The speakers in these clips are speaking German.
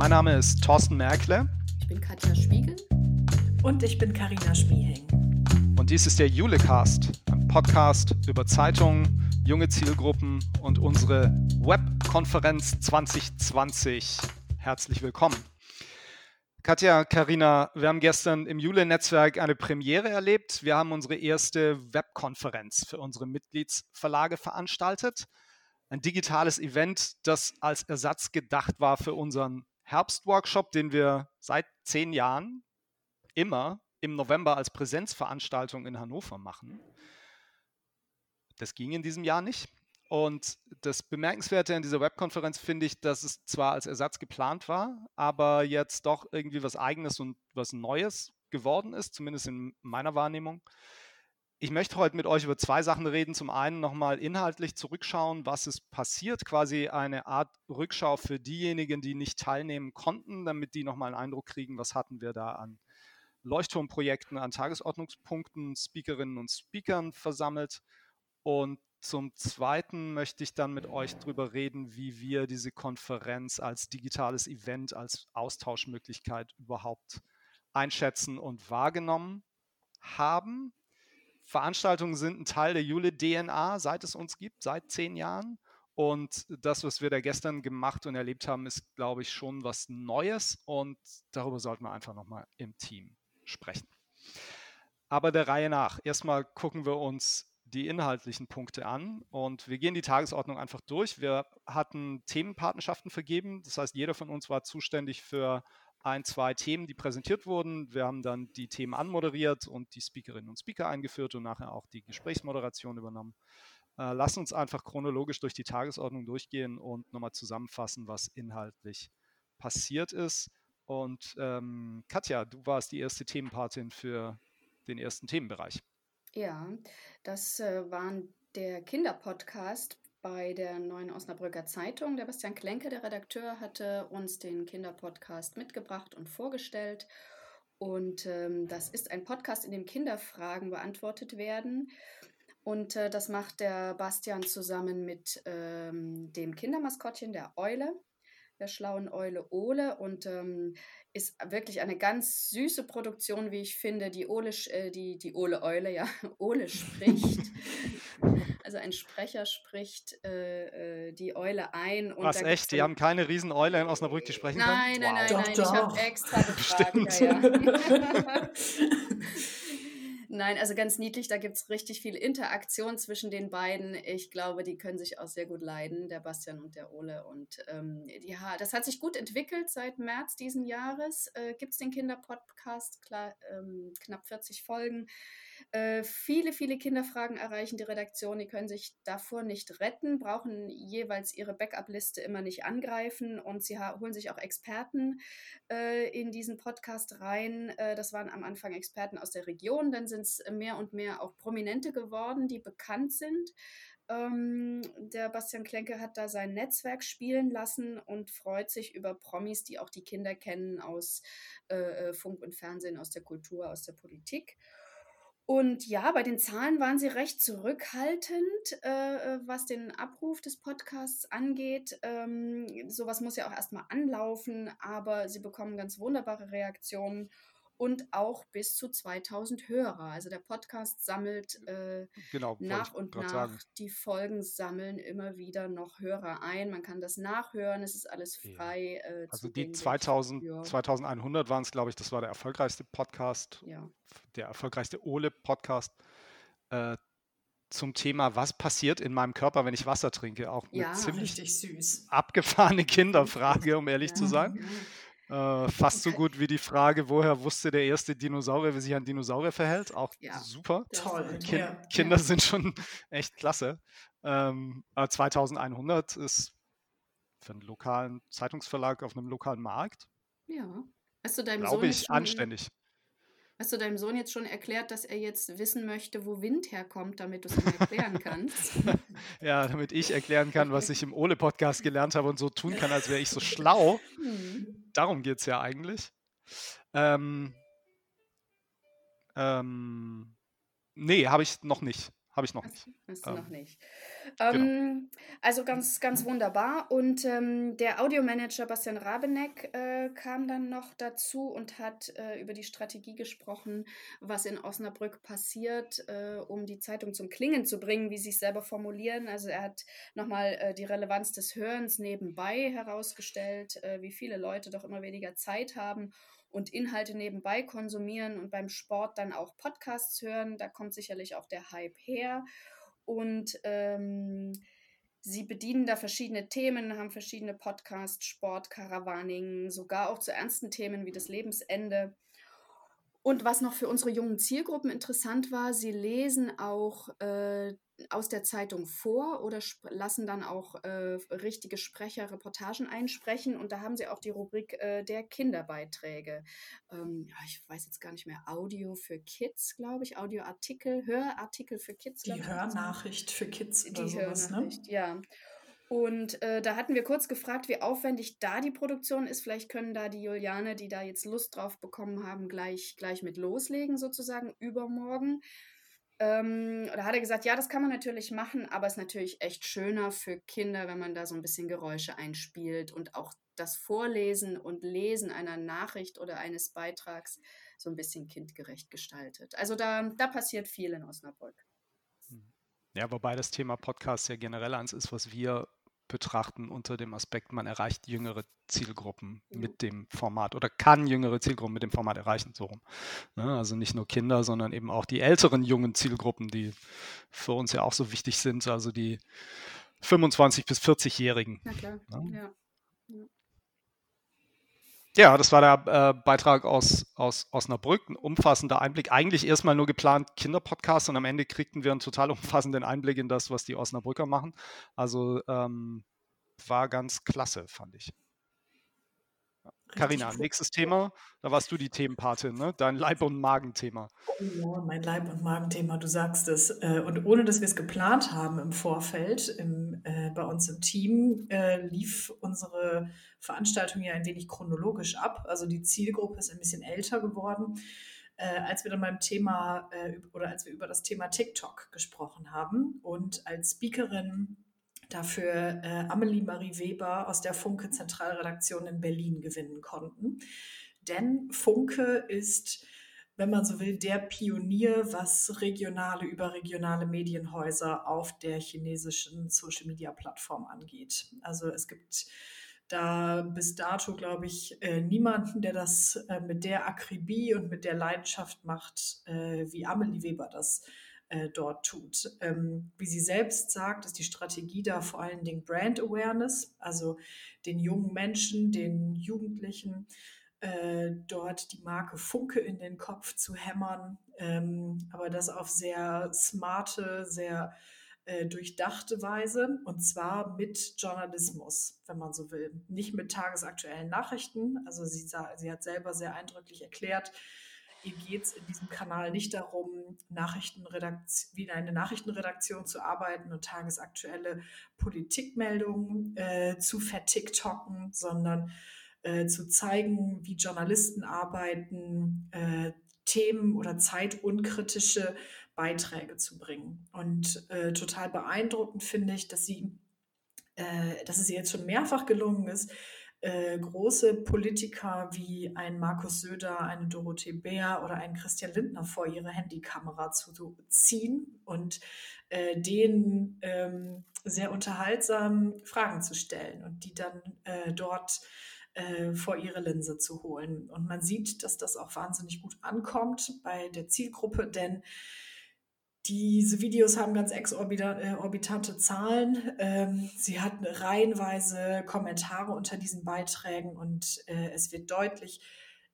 Mein Name ist Thorsten Merkle. Ich bin Katja Spiegel. Und ich bin Karina Schmiehing. Und dies ist der Julecast, ein Podcast über Zeitungen, junge Zielgruppen und unsere Webkonferenz 2020. Herzlich willkommen. Katja, Karina, wir haben gestern im Jule-Netzwerk eine Premiere erlebt. Wir haben unsere erste Webkonferenz für unsere Mitgliedsverlage veranstaltet. Ein digitales Event, das als Ersatz gedacht war für unseren Herbstworkshop, den wir seit zehn Jahren immer im November als Präsenzveranstaltung in Hannover machen. Das ging in diesem Jahr nicht. Und das Bemerkenswerte in dieser Webkonferenz finde ich, dass es zwar als Ersatz geplant war, aber jetzt doch irgendwie was Eigenes und was Neues geworden ist, zumindest in meiner Wahrnehmung. Ich möchte heute mit euch über zwei Sachen reden. Zum einen nochmal inhaltlich zurückschauen, was ist passiert, quasi eine Art Rückschau für diejenigen, die nicht teilnehmen konnten, damit die nochmal einen Eindruck kriegen, was hatten wir da an Leuchtturmprojekten, an Tagesordnungspunkten, Speakerinnen und Speakern versammelt. Und zum Zweiten möchte ich dann mit euch darüber reden, wie wir diese Konferenz als digitales Event, als Austauschmöglichkeit überhaupt einschätzen und wahrgenommen haben. Veranstaltungen sind ein Teil der Jule-DNA, seit es uns gibt, seit zehn Jahren. Und das, was wir da gestern gemacht und erlebt haben, ist, glaube ich, schon was Neues. Und darüber sollten wir einfach nochmal im Team sprechen. Aber der Reihe nach. Erstmal gucken wir uns die inhaltlichen Punkte an und wir gehen die Tagesordnung einfach durch. Wir hatten Themenpartnerschaften vergeben. Das heißt, jeder von uns war zuständig für ein, zwei Themen, die präsentiert wurden. Wir haben dann die Themen anmoderiert und die Speakerinnen und Speaker eingeführt und nachher auch die Gesprächsmoderation übernommen. Äh, lass uns einfach chronologisch durch die Tagesordnung durchgehen und nochmal zusammenfassen, was inhaltlich passiert ist. Und ähm, Katja, du warst die erste Themenpatin für den ersten Themenbereich. Ja, das äh, waren der Kinderpodcast bei der Neuen Osnabrücker Zeitung. Der Bastian Klenke, der Redakteur, hatte uns den Kinderpodcast mitgebracht und vorgestellt. Und ähm, das ist ein Podcast, in dem Kinderfragen beantwortet werden. Und äh, das macht der Bastian zusammen mit ähm, dem Kindermaskottchen, der Eule, der schlauen Eule Ole. Und ähm, ist wirklich eine ganz süße Produktion, wie ich finde. Die Ole, äh, die, die Ole Eule, ja, Ole spricht. also ein Sprecher spricht äh, äh die Eule ein. Und Was, echt? Die haben keine Riesen-Eule in Osnabrück, die sprechen nein, können? Nein, wow. nein, nein, Ich habe extra gefragt. Ja, ja. Nein, also ganz niedlich, da gibt es richtig viel Interaktion zwischen den beiden. Ich glaube, die können sich auch sehr gut leiden, der Bastian und der Ole. Und ähm, ja, das hat sich gut entwickelt seit März diesen Jahres. Äh, gibt es den Kinderpodcast, ähm, knapp 40 Folgen. Äh, viele, viele Kinderfragen erreichen die Redaktion. Die können sich davor nicht retten, brauchen jeweils ihre Backup-Liste immer nicht angreifen und sie holen sich auch Experten äh, in diesen Podcast rein. Äh, das waren am Anfang Experten aus der Region, dann sind es mehr und mehr auch Prominente geworden, die bekannt sind. Ähm, der Bastian Klenke hat da sein Netzwerk spielen lassen und freut sich über Promis, die auch die Kinder kennen aus äh, äh Funk und Fernsehen, aus der Kultur, aus der Politik. Und ja, bei den Zahlen waren sie recht zurückhaltend, äh, äh, was den Abruf des Podcasts angeht. Ähm, sowas muss ja auch erstmal anlaufen, aber sie bekommen ganz wunderbare Reaktionen und auch bis zu 2000 Hörer. Also der Podcast sammelt äh, genau, nach und nach, sagen. die Folgen sammeln immer wieder noch Hörer ein. Man kann das nachhören, es ist alles frei. Äh, also die 2000, ja. 2100 waren es, glaube ich, das war der erfolgreichste Podcast, ja. der erfolgreichste Ole-Podcast. Äh, zum Thema, was passiert in meinem Körper, wenn ich Wasser trinke. Auch eine ja, ziemlich abgefahrene Kinderfrage, um ehrlich zu sein. Äh, fast so gut wie die Frage, woher wusste der erste Dinosaurier, wie sich ein Dinosaurier verhält. Auch ja, super. Toll. Kind, ja. Kinder ja. sind schon echt klasse. Ähm, 2100 ist für einen lokalen Zeitungsverlag auf einem lokalen Markt. Ja. Hast du deinem Glaube ich, anständig. Hast du deinem Sohn jetzt schon erklärt, dass er jetzt wissen möchte, wo Wind herkommt, damit du es ihm erklären kannst? ja, damit ich erklären kann, was ich im Ole-Podcast gelernt habe und so tun kann, als wäre ich so schlau. Hm. Darum geht es ja eigentlich. Ähm, ähm, nee, habe ich noch nicht. Habe ich noch nicht. Hast du ähm, noch nicht. Genau. Ähm, also ganz, ganz wunderbar. Und ähm, der Audiomanager Bastian Rabeneck äh, kam dann noch dazu und hat äh, über die Strategie gesprochen, was in Osnabrück passiert, äh, um die Zeitung zum Klingen zu bringen, wie sie es selber formulieren. Also er hat nochmal äh, die Relevanz des Hörens nebenbei herausgestellt, äh, wie viele Leute doch immer weniger Zeit haben und Inhalte nebenbei konsumieren und beim Sport dann auch Podcasts hören. Da kommt sicherlich auch der Hype her. Und ähm, sie bedienen da verschiedene Themen, haben verschiedene Podcasts, Sport, Caravaning, sogar auch zu ernsten Themen wie das Lebensende. Und was noch für unsere jungen Zielgruppen interessant war, sie lesen auch äh, aus der Zeitung vor oder lassen dann auch äh, richtige Sprecher Reportagen einsprechen. Und da haben sie auch die Rubrik äh, der Kinderbeiträge. Ähm, ja, ich weiß jetzt gar nicht mehr, Audio für Kids, glaube ich, Audioartikel, Hörartikel für Kids. Die Hörnachricht für Kids oder die sowas, ne? Hörnachricht, ne? ja. Und äh, da hatten wir kurz gefragt, wie aufwendig da die Produktion ist. Vielleicht können da die Juliane, die da jetzt Lust drauf bekommen haben, gleich, gleich mit loslegen, sozusagen übermorgen. Ähm, da hat er gesagt, ja, das kann man natürlich machen, aber es ist natürlich echt schöner für Kinder, wenn man da so ein bisschen Geräusche einspielt und auch das Vorlesen und Lesen einer Nachricht oder eines Beitrags so ein bisschen kindgerecht gestaltet. Also da, da passiert viel in Osnabrück. Ja, wobei das Thema Podcast ja generell eins ist, was wir betrachten unter dem Aspekt, man erreicht jüngere Zielgruppen mit dem Format oder kann jüngere Zielgruppen mit dem Format erreichen. So rum. Ne? Also nicht nur Kinder, sondern eben auch die älteren jungen Zielgruppen, die für uns ja auch so wichtig sind, also die 25 bis 40-Jährigen. Na klar, ne? ja. ja. Ja, das war der äh, Beitrag aus, aus Osnabrück, ein umfassender Einblick. Eigentlich erstmal nur geplant Kinderpodcast und am Ende kriegten wir einen total umfassenden Einblick in das, was die Osnabrücker machen. Also ähm, war ganz klasse, fand ich. Karina, nächstes Thema. Da warst du die Themenpatin, ne? Dein Leib- und Magenthema. Ja, mein Leib- und Magenthema, du sagst es. Äh, und ohne dass wir es geplant haben im Vorfeld, im, äh, bei uns im Team, äh, lief unsere Veranstaltung ja ein wenig chronologisch ab. Also die Zielgruppe ist ein bisschen älter geworden. Äh, als wir dann beim Thema äh, oder als wir über das Thema TikTok gesprochen haben und als Speakerin dafür äh, Amelie Marie Weber aus der Funke Zentralredaktion in Berlin gewinnen konnten. Denn Funke ist, wenn man so will, der Pionier, was regionale, überregionale Medienhäuser auf der chinesischen Social-Media-Plattform angeht. Also es gibt da bis dato, glaube ich, äh, niemanden, der das äh, mit der Akribie und mit der Leidenschaft macht, äh, wie Amelie Weber das dort tut. Ähm, wie sie selbst sagt, ist die Strategie da vor allen Dingen Brand Awareness, also den jungen Menschen, den Jugendlichen äh, dort die Marke Funke in den Kopf zu hämmern, ähm, aber das auf sehr smarte, sehr äh, durchdachte Weise und zwar mit Journalismus, wenn man so will. Nicht mit tagesaktuellen Nachrichten. Also sie, sie hat selber sehr eindrücklich erklärt, ihr geht es in diesem Kanal nicht darum, wie in eine Nachrichtenredaktion zu arbeiten und tagesaktuelle Politikmeldungen äh, zu vertiktoken, sondern äh, zu zeigen, wie Journalisten arbeiten, äh, Themen oder zeitunkritische Beiträge zu bringen. Und äh, total beeindruckend finde ich, dass sie, äh, dass es ihr jetzt schon mehrfach gelungen ist, äh, große Politiker wie ein Markus Söder, eine Dorothee Bär oder ein Christian Lindner vor ihre Handykamera zu ziehen und äh, denen ähm, sehr unterhaltsam Fragen zu stellen und die dann äh, dort äh, vor ihre Linse zu holen. Und man sieht, dass das auch wahnsinnig gut ankommt bei der Zielgruppe, denn diese Videos haben ganz exorbitante äh, Zahlen. Ähm, sie hatten reihenweise Kommentare unter diesen Beiträgen und äh, es wird deutlich,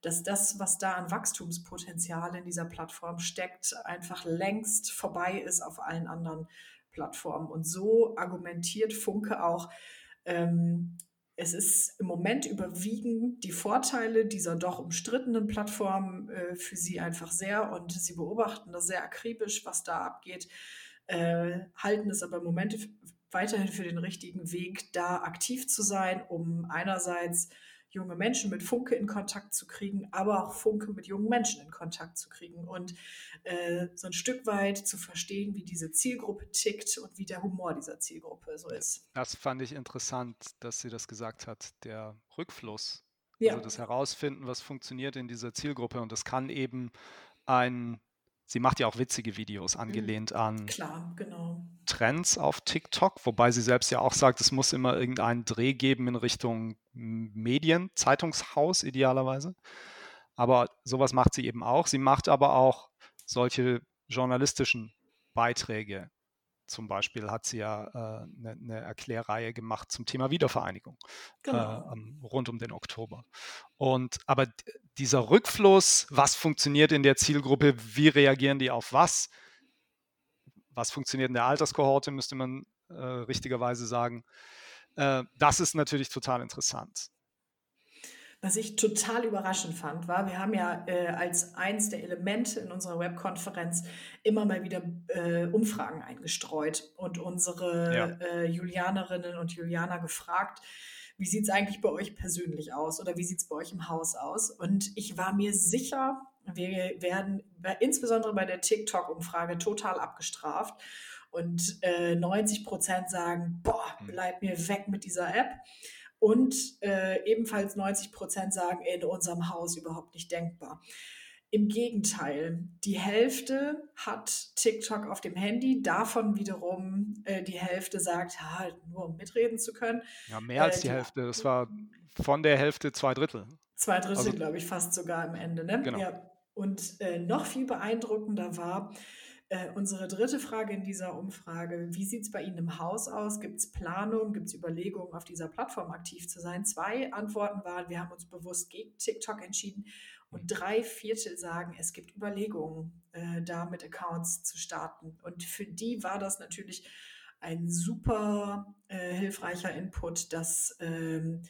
dass das, was da an Wachstumspotenzial in dieser Plattform steckt, einfach längst vorbei ist auf allen anderen Plattformen. Und so argumentiert Funke auch, ähm, es ist im Moment überwiegen die Vorteile dieser doch umstrittenen Plattform äh, für sie einfach sehr und sie beobachten das sehr akribisch, was da abgeht, äh, halten es aber im Moment weiterhin für den richtigen Weg, da aktiv zu sein, um einerseits junge Menschen mit Funke in Kontakt zu kriegen, aber auch Funke mit jungen Menschen in Kontakt zu kriegen und äh, so ein Stück weit zu verstehen, wie diese Zielgruppe tickt und wie der Humor dieser Zielgruppe so ist. Das fand ich interessant, dass sie das gesagt hat, der Rückfluss. Ja. Also das Herausfinden, was funktioniert in dieser Zielgruppe und das kann eben ein Sie macht ja auch witzige Videos mhm. angelehnt an Klar, genau. Trends auf TikTok, wobei sie selbst ja auch sagt, es muss immer irgendeinen Dreh geben in Richtung Medien, Zeitungshaus idealerweise. Aber sowas macht sie eben auch. Sie macht aber auch solche journalistischen Beiträge zum Beispiel hat sie ja eine äh, ne Erklärreihe gemacht zum Thema Wiedervereinigung äh, genau. äh, rund um den Oktober. Und aber dieser Rückfluss, was funktioniert in der Zielgruppe, wie reagieren die auf was, was funktioniert in der Alterskohorte, müsste man äh, richtigerweise sagen. Äh, das ist natürlich total interessant. Was ich total überraschend fand, war, wir haben ja äh, als eins der Elemente in unserer Webkonferenz immer mal wieder äh, Umfragen eingestreut und unsere ja. äh, Julianerinnen und Julianer gefragt, wie sieht es eigentlich bei euch persönlich aus oder wie sieht es bei euch im Haus aus? Und ich war mir sicher, wir werden bei, insbesondere bei der TikTok-Umfrage total abgestraft. Und 90 äh, Prozent sagen, boah, hm. bleib mir weg mit dieser App. Und äh, ebenfalls 90 Prozent sagen, in unserem Haus überhaupt nicht denkbar. Im Gegenteil, die Hälfte hat TikTok auf dem Handy, davon wiederum äh, die Hälfte sagt, ja, nur um mitreden zu können. Ja, mehr als äh, die, die Hälfte. Das war von der Hälfte zwei Drittel. Zwei Drittel, also, glaube ich, fast sogar am Ende. Ne? Genau. Ja. Und äh, noch viel beeindruckender war, äh, unsere dritte Frage in dieser Umfrage, wie sieht es bei Ihnen im Haus aus? Gibt es Planung, gibt es Überlegungen, auf dieser Plattform aktiv zu sein? Zwei Antworten waren, wir haben uns bewusst gegen TikTok entschieden und drei Viertel sagen, es gibt Überlegungen, äh, da mit Accounts zu starten. Und für die war das natürlich ein super äh, hilfreicher Input, dass ähm,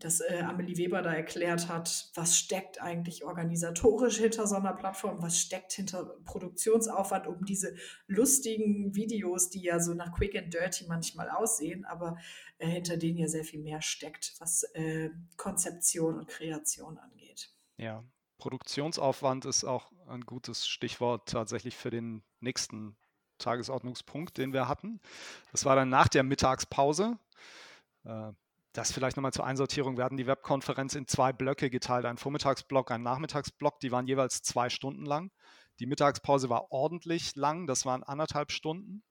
dass äh, Amelie Weber da erklärt hat, was steckt eigentlich organisatorisch hinter so einer Plattform, was steckt hinter Produktionsaufwand, um diese lustigen Videos, die ja so nach Quick and Dirty manchmal aussehen, aber äh, hinter denen ja sehr viel mehr steckt, was äh, Konzeption und Kreation angeht. Ja, Produktionsaufwand ist auch ein gutes Stichwort tatsächlich für den nächsten Tagesordnungspunkt, den wir hatten. Das war dann nach der Mittagspause. Das vielleicht nochmal zur Einsortierung. Wir hatten die Webkonferenz in zwei Blöcke geteilt, einen Vormittagsblock, einen Nachmittagsblock. Die waren jeweils zwei Stunden lang. Die Mittagspause war ordentlich lang, das waren anderthalb Stunden.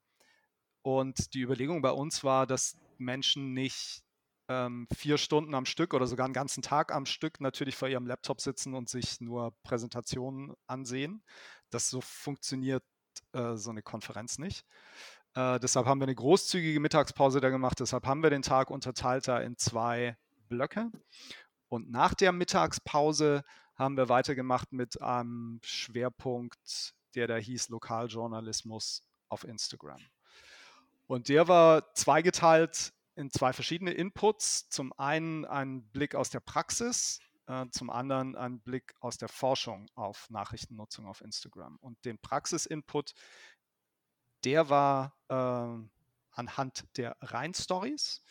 Und die Überlegung bei uns war, dass Menschen nicht ähm, vier Stunden am Stück oder sogar einen ganzen Tag am Stück natürlich vor ihrem Laptop sitzen und sich nur Präsentationen ansehen. Das so funktioniert äh, so eine Konferenz nicht. Äh, deshalb haben wir eine großzügige Mittagspause da gemacht. Deshalb haben wir den Tag unterteilt da in zwei Blöcke. Und nach der Mittagspause haben wir weitergemacht mit einem Schwerpunkt, der da hieß Lokaljournalismus auf Instagram. Und der war zweigeteilt in zwei verschiedene Inputs. Zum einen ein Blick aus der Praxis, äh, zum anderen ein Blick aus der Forschung auf Nachrichtennutzung auf Instagram. Und den Praxisinput, der war äh, anhand der Rhein-Stories.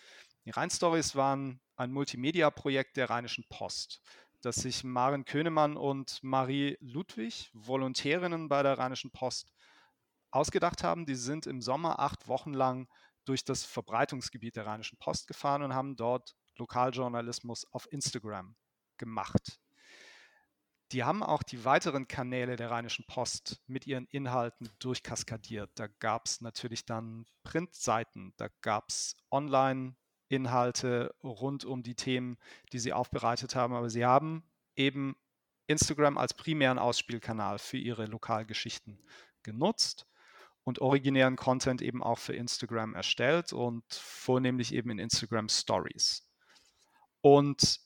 Die Rhein-Stories waren ein Multimedia-Projekt der Rheinischen Post, das sich Maren Könemann und Marie Ludwig, Volontärinnen bei der Rheinischen Post, ausgedacht haben. Die sind im Sommer acht Wochen lang durch das Verbreitungsgebiet der Rheinischen Post gefahren und haben dort Lokaljournalismus auf Instagram gemacht. Die haben auch die weiteren Kanäle der Rheinischen Post mit ihren Inhalten durchkaskadiert. Da gab es natürlich dann Printseiten, da gab es Online-Inhalte rund um die Themen, die sie aufbereitet haben. Aber sie haben eben Instagram als primären Ausspielkanal für ihre Lokalgeschichten genutzt und originären Content eben auch für Instagram erstellt und vornehmlich eben in Instagram Stories. Und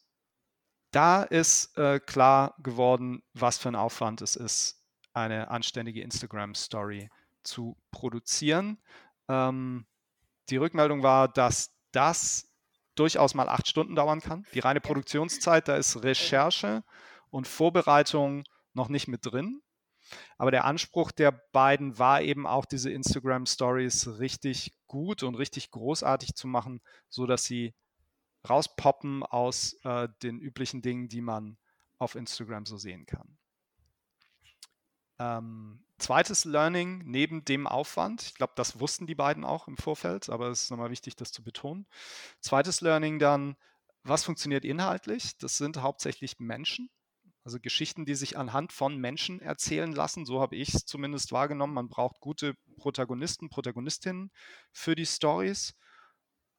da ist äh, klar geworden, was für ein Aufwand es ist, eine anständige Instagram-Story zu produzieren. Ähm, die Rückmeldung war, dass das durchaus mal acht Stunden dauern kann. Die reine Produktionszeit, da ist Recherche und Vorbereitung noch nicht mit drin. Aber der Anspruch der beiden war eben auch, diese Instagram Stories richtig gut und richtig großartig zu machen, so dass sie rauspoppen aus äh, den üblichen Dingen, die man auf Instagram so sehen kann. Ähm, zweites Learning neben dem Aufwand, ich glaube, das wussten die beiden auch im Vorfeld, aber es ist nochmal wichtig, das zu betonen. Zweites Learning dann, was funktioniert inhaltlich? Das sind hauptsächlich Menschen, also Geschichten, die sich anhand von Menschen erzählen lassen. So habe ich es zumindest wahrgenommen. Man braucht gute Protagonisten, Protagonistinnen für die Stories.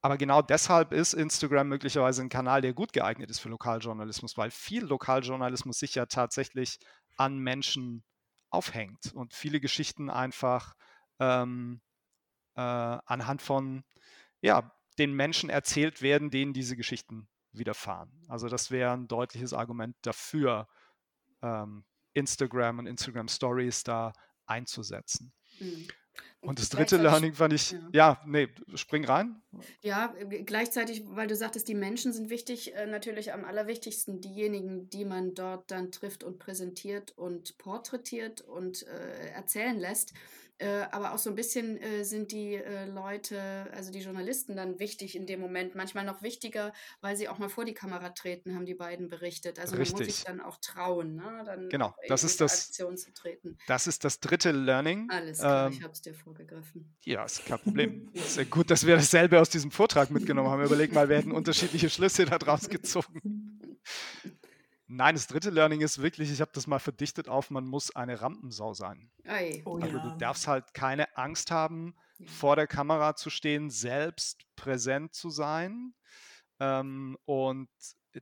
Aber genau deshalb ist Instagram möglicherweise ein Kanal, der gut geeignet ist für Lokaljournalismus, weil viel Lokaljournalismus sich ja tatsächlich an Menschen aufhängt und viele Geschichten einfach ähm, äh, anhand von ja, den Menschen erzählt werden, denen diese Geschichten widerfahren. Also das wäre ein deutliches Argument dafür, ähm, Instagram und Instagram Stories da einzusetzen. Mhm. Und das dritte Learning fand ich, ja. ja, nee, spring rein. Ja, gleichzeitig, weil du sagtest, die Menschen sind wichtig, äh, natürlich am allerwichtigsten diejenigen, die man dort dann trifft und präsentiert und porträtiert und äh, erzählen lässt. Äh, aber auch so ein bisschen äh, sind die äh, Leute, also die Journalisten dann wichtig in dem Moment, manchmal noch wichtiger, weil sie auch mal vor die Kamera treten, haben die beiden berichtet. Also Richtig. man muss sich dann auch trauen, ne? dann genau, das ist das, Aktion zu treten. Das ist das dritte Learning. Alles klar, ähm, ich habe es dir vorgegriffen. Ja, ist kein Problem. Sehr gut, dass wir dasselbe aus diesem Vortrag mitgenommen haben. Überleg mal, wir hätten unterschiedliche Schlüsse daraus gezogen. Nein, das dritte Learning ist wirklich, ich habe das mal verdichtet auf, man muss eine Rampensau sein. Oh, also ja. du darfst halt keine Angst haben, ja. vor der Kamera zu stehen, selbst präsent zu sein. Ähm, und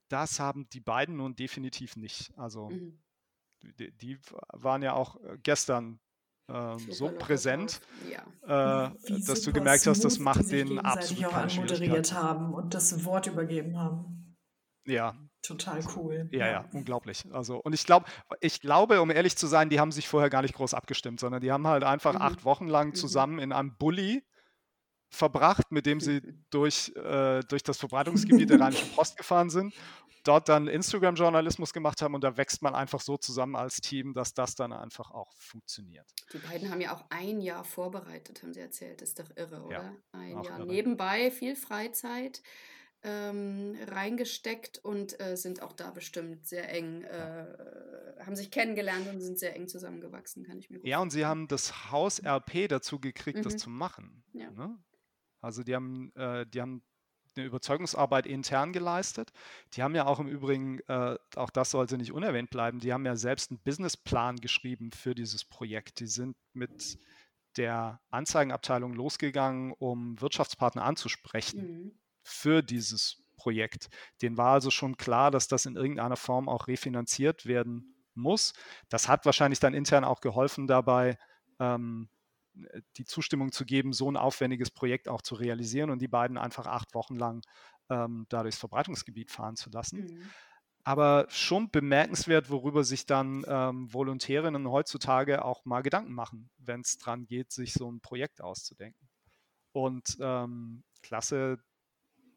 das haben die beiden nun definitiv nicht. Also mhm. die, die, waren ja auch äh, gestern ähm, so präsent, ja. äh, dass du gemerkt hast, das macht den absolut auch anmoderiert haben und das Wort übergeben haben. Ja, Total cool. Ja, ja, unglaublich. Also, und ich glaube, ich glaube, um ehrlich zu sein, die haben sich vorher gar nicht groß abgestimmt, sondern die haben halt einfach mhm. acht Wochen lang mhm. zusammen in einem Bulli verbracht, mit dem sie durch, äh, durch das Verbreitungsgebiet der Rheinischen Post gefahren sind, dort dann Instagram-Journalismus gemacht haben und da wächst man einfach so zusammen als Team, dass das dann einfach auch funktioniert. Die beiden haben ja auch ein Jahr vorbereitet, haben sie erzählt. Ist doch irre, oder? Ja, ein Jahr. Irre. Nebenbei viel Freizeit ähm, reingesteckt und äh, sind auch da bestimmt sehr eng, äh, haben sich kennengelernt und sind sehr eng zusammengewachsen, kann ich mir gut Ja, und sie haben das Haus RP dazu gekriegt, mhm. das zu machen. Ja. Ne? Also die haben, äh, die haben eine Überzeugungsarbeit intern geleistet. Die haben ja auch im Übrigen, äh, auch das sollte nicht unerwähnt bleiben, die haben ja selbst einen Businessplan geschrieben für dieses Projekt. Die sind mit der Anzeigenabteilung losgegangen, um Wirtschaftspartner anzusprechen. Mhm für dieses Projekt. Den war also schon klar, dass das in irgendeiner Form auch refinanziert werden muss. Das hat wahrscheinlich dann intern auch geholfen dabei, ähm, die Zustimmung zu geben, so ein aufwendiges Projekt auch zu realisieren und die beiden einfach acht Wochen lang ähm, da durchs Verbreitungsgebiet fahren zu lassen. Mhm. Aber schon bemerkenswert, worüber sich dann ähm, Volontärinnen heutzutage auch mal Gedanken machen, wenn es dran geht, sich so ein Projekt auszudenken. Und ähm, klasse,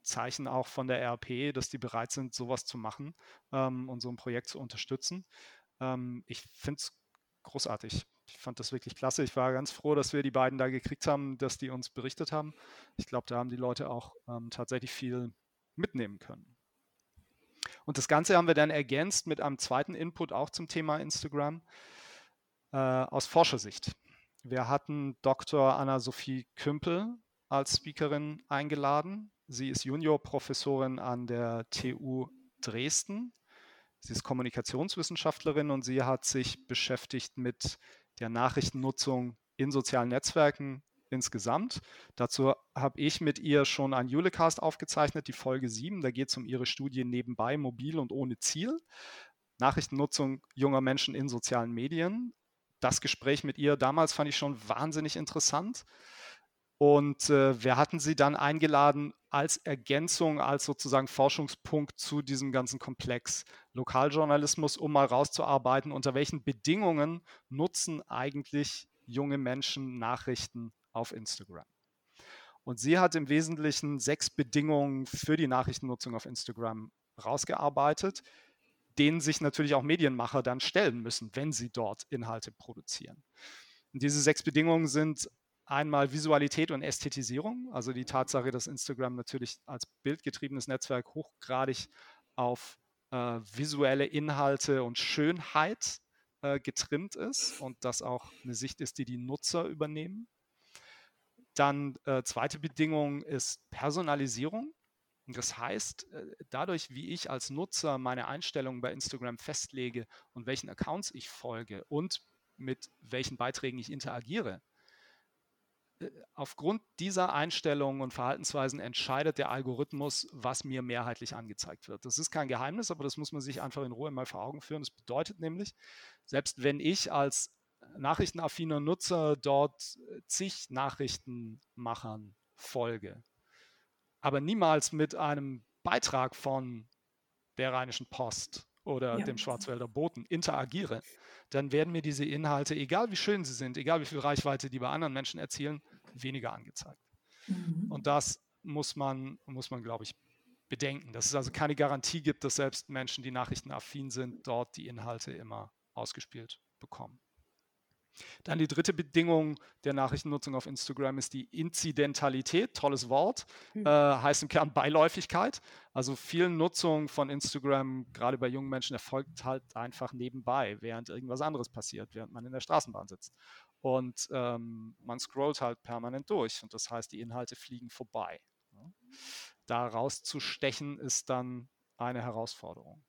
Zeichen auch von der RP, dass die bereit sind, sowas zu machen ähm, und so ein Projekt zu unterstützen. Ähm, ich finde es großartig. Ich fand das wirklich klasse. Ich war ganz froh, dass wir die beiden da gekriegt haben, dass die uns berichtet haben. Ich glaube, da haben die Leute auch ähm, tatsächlich viel mitnehmen können. Und das Ganze haben wir dann ergänzt mit einem zweiten Input auch zum Thema Instagram äh, aus Forschersicht. Wir hatten Dr. Anna-Sophie Kümpel als Speakerin eingeladen. Sie ist Juniorprofessorin an der TU Dresden. Sie ist Kommunikationswissenschaftlerin und sie hat sich beschäftigt mit der Nachrichtennutzung in sozialen Netzwerken insgesamt. Dazu habe ich mit ihr schon ein Julecast aufgezeichnet, die Folge 7. Da geht es um ihre Studie nebenbei, mobil und ohne Ziel. Nachrichtennutzung junger Menschen in sozialen Medien. Das Gespräch mit ihr damals fand ich schon wahnsinnig interessant. Und äh, wir hatten sie dann eingeladen als Ergänzung, als sozusagen Forschungspunkt zu diesem ganzen Komplex Lokaljournalismus, um mal rauszuarbeiten, unter welchen Bedingungen nutzen eigentlich junge Menschen Nachrichten auf Instagram. Und sie hat im Wesentlichen sechs Bedingungen für die Nachrichtennutzung auf Instagram rausgearbeitet, denen sich natürlich auch Medienmacher dann stellen müssen, wenn sie dort Inhalte produzieren. Und diese sechs Bedingungen sind einmal Visualität und Ästhetisierung, also die Tatsache, dass Instagram natürlich als bildgetriebenes Netzwerk hochgradig auf äh, visuelle Inhalte und Schönheit äh, getrimmt ist und das auch eine Sicht ist, die die Nutzer übernehmen. Dann äh, zweite Bedingung ist Personalisierung. Das heißt, äh, dadurch, wie ich als Nutzer meine Einstellungen bei Instagram festlege und welchen Accounts ich folge und mit welchen Beiträgen ich interagiere, aufgrund dieser Einstellungen und Verhaltensweisen entscheidet der Algorithmus, was mir mehrheitlich angezeigt wird. Das ist kein Geheimnis, aber das muss man sich einfach in Ruhe mal vor Augen führen. Das bedeutet nämlich, selbst wenn ich als nachrichtenaffiner Nutzer dort zig Nachrichtenmachern folge, aber niemals mit einem Beitrag von der Rheinischen Post oder ja. dem Schwarzwälder Boten interagiere, dann werden mir diese Inhalte, egal wie schön sie sind, egal wie viel Reichweite die bei anderen Menschen erzielen, weniger angezeigt. Mhm. Und das muss man, muss man, glaube ich, bedenken. Dass es also keine Garantie gibt, dass selbst Menschen, die nachrichtenaffin sind, dort die Inhalte immer ausgespielt bekommen. Dann die dritte Bedingung der Nachrichtennutzung auf Instagram ist die Inzidentalität. Tolles Wort. Mhm. Äh, heißt im Kern Beiläufigkeit. Also viel Nutzung von Instagram, gerade bei jungen Menschen, erfolgt halt einfach nebenbei, während irgendwas anderes passiert, während man in der Straßenbahn sitzt. Und ähm, man scrollt halt permanent durch. Und das heißt, die Inhalte fliegen vorbei. Da rauszustechen ist dann eine Herausforderung.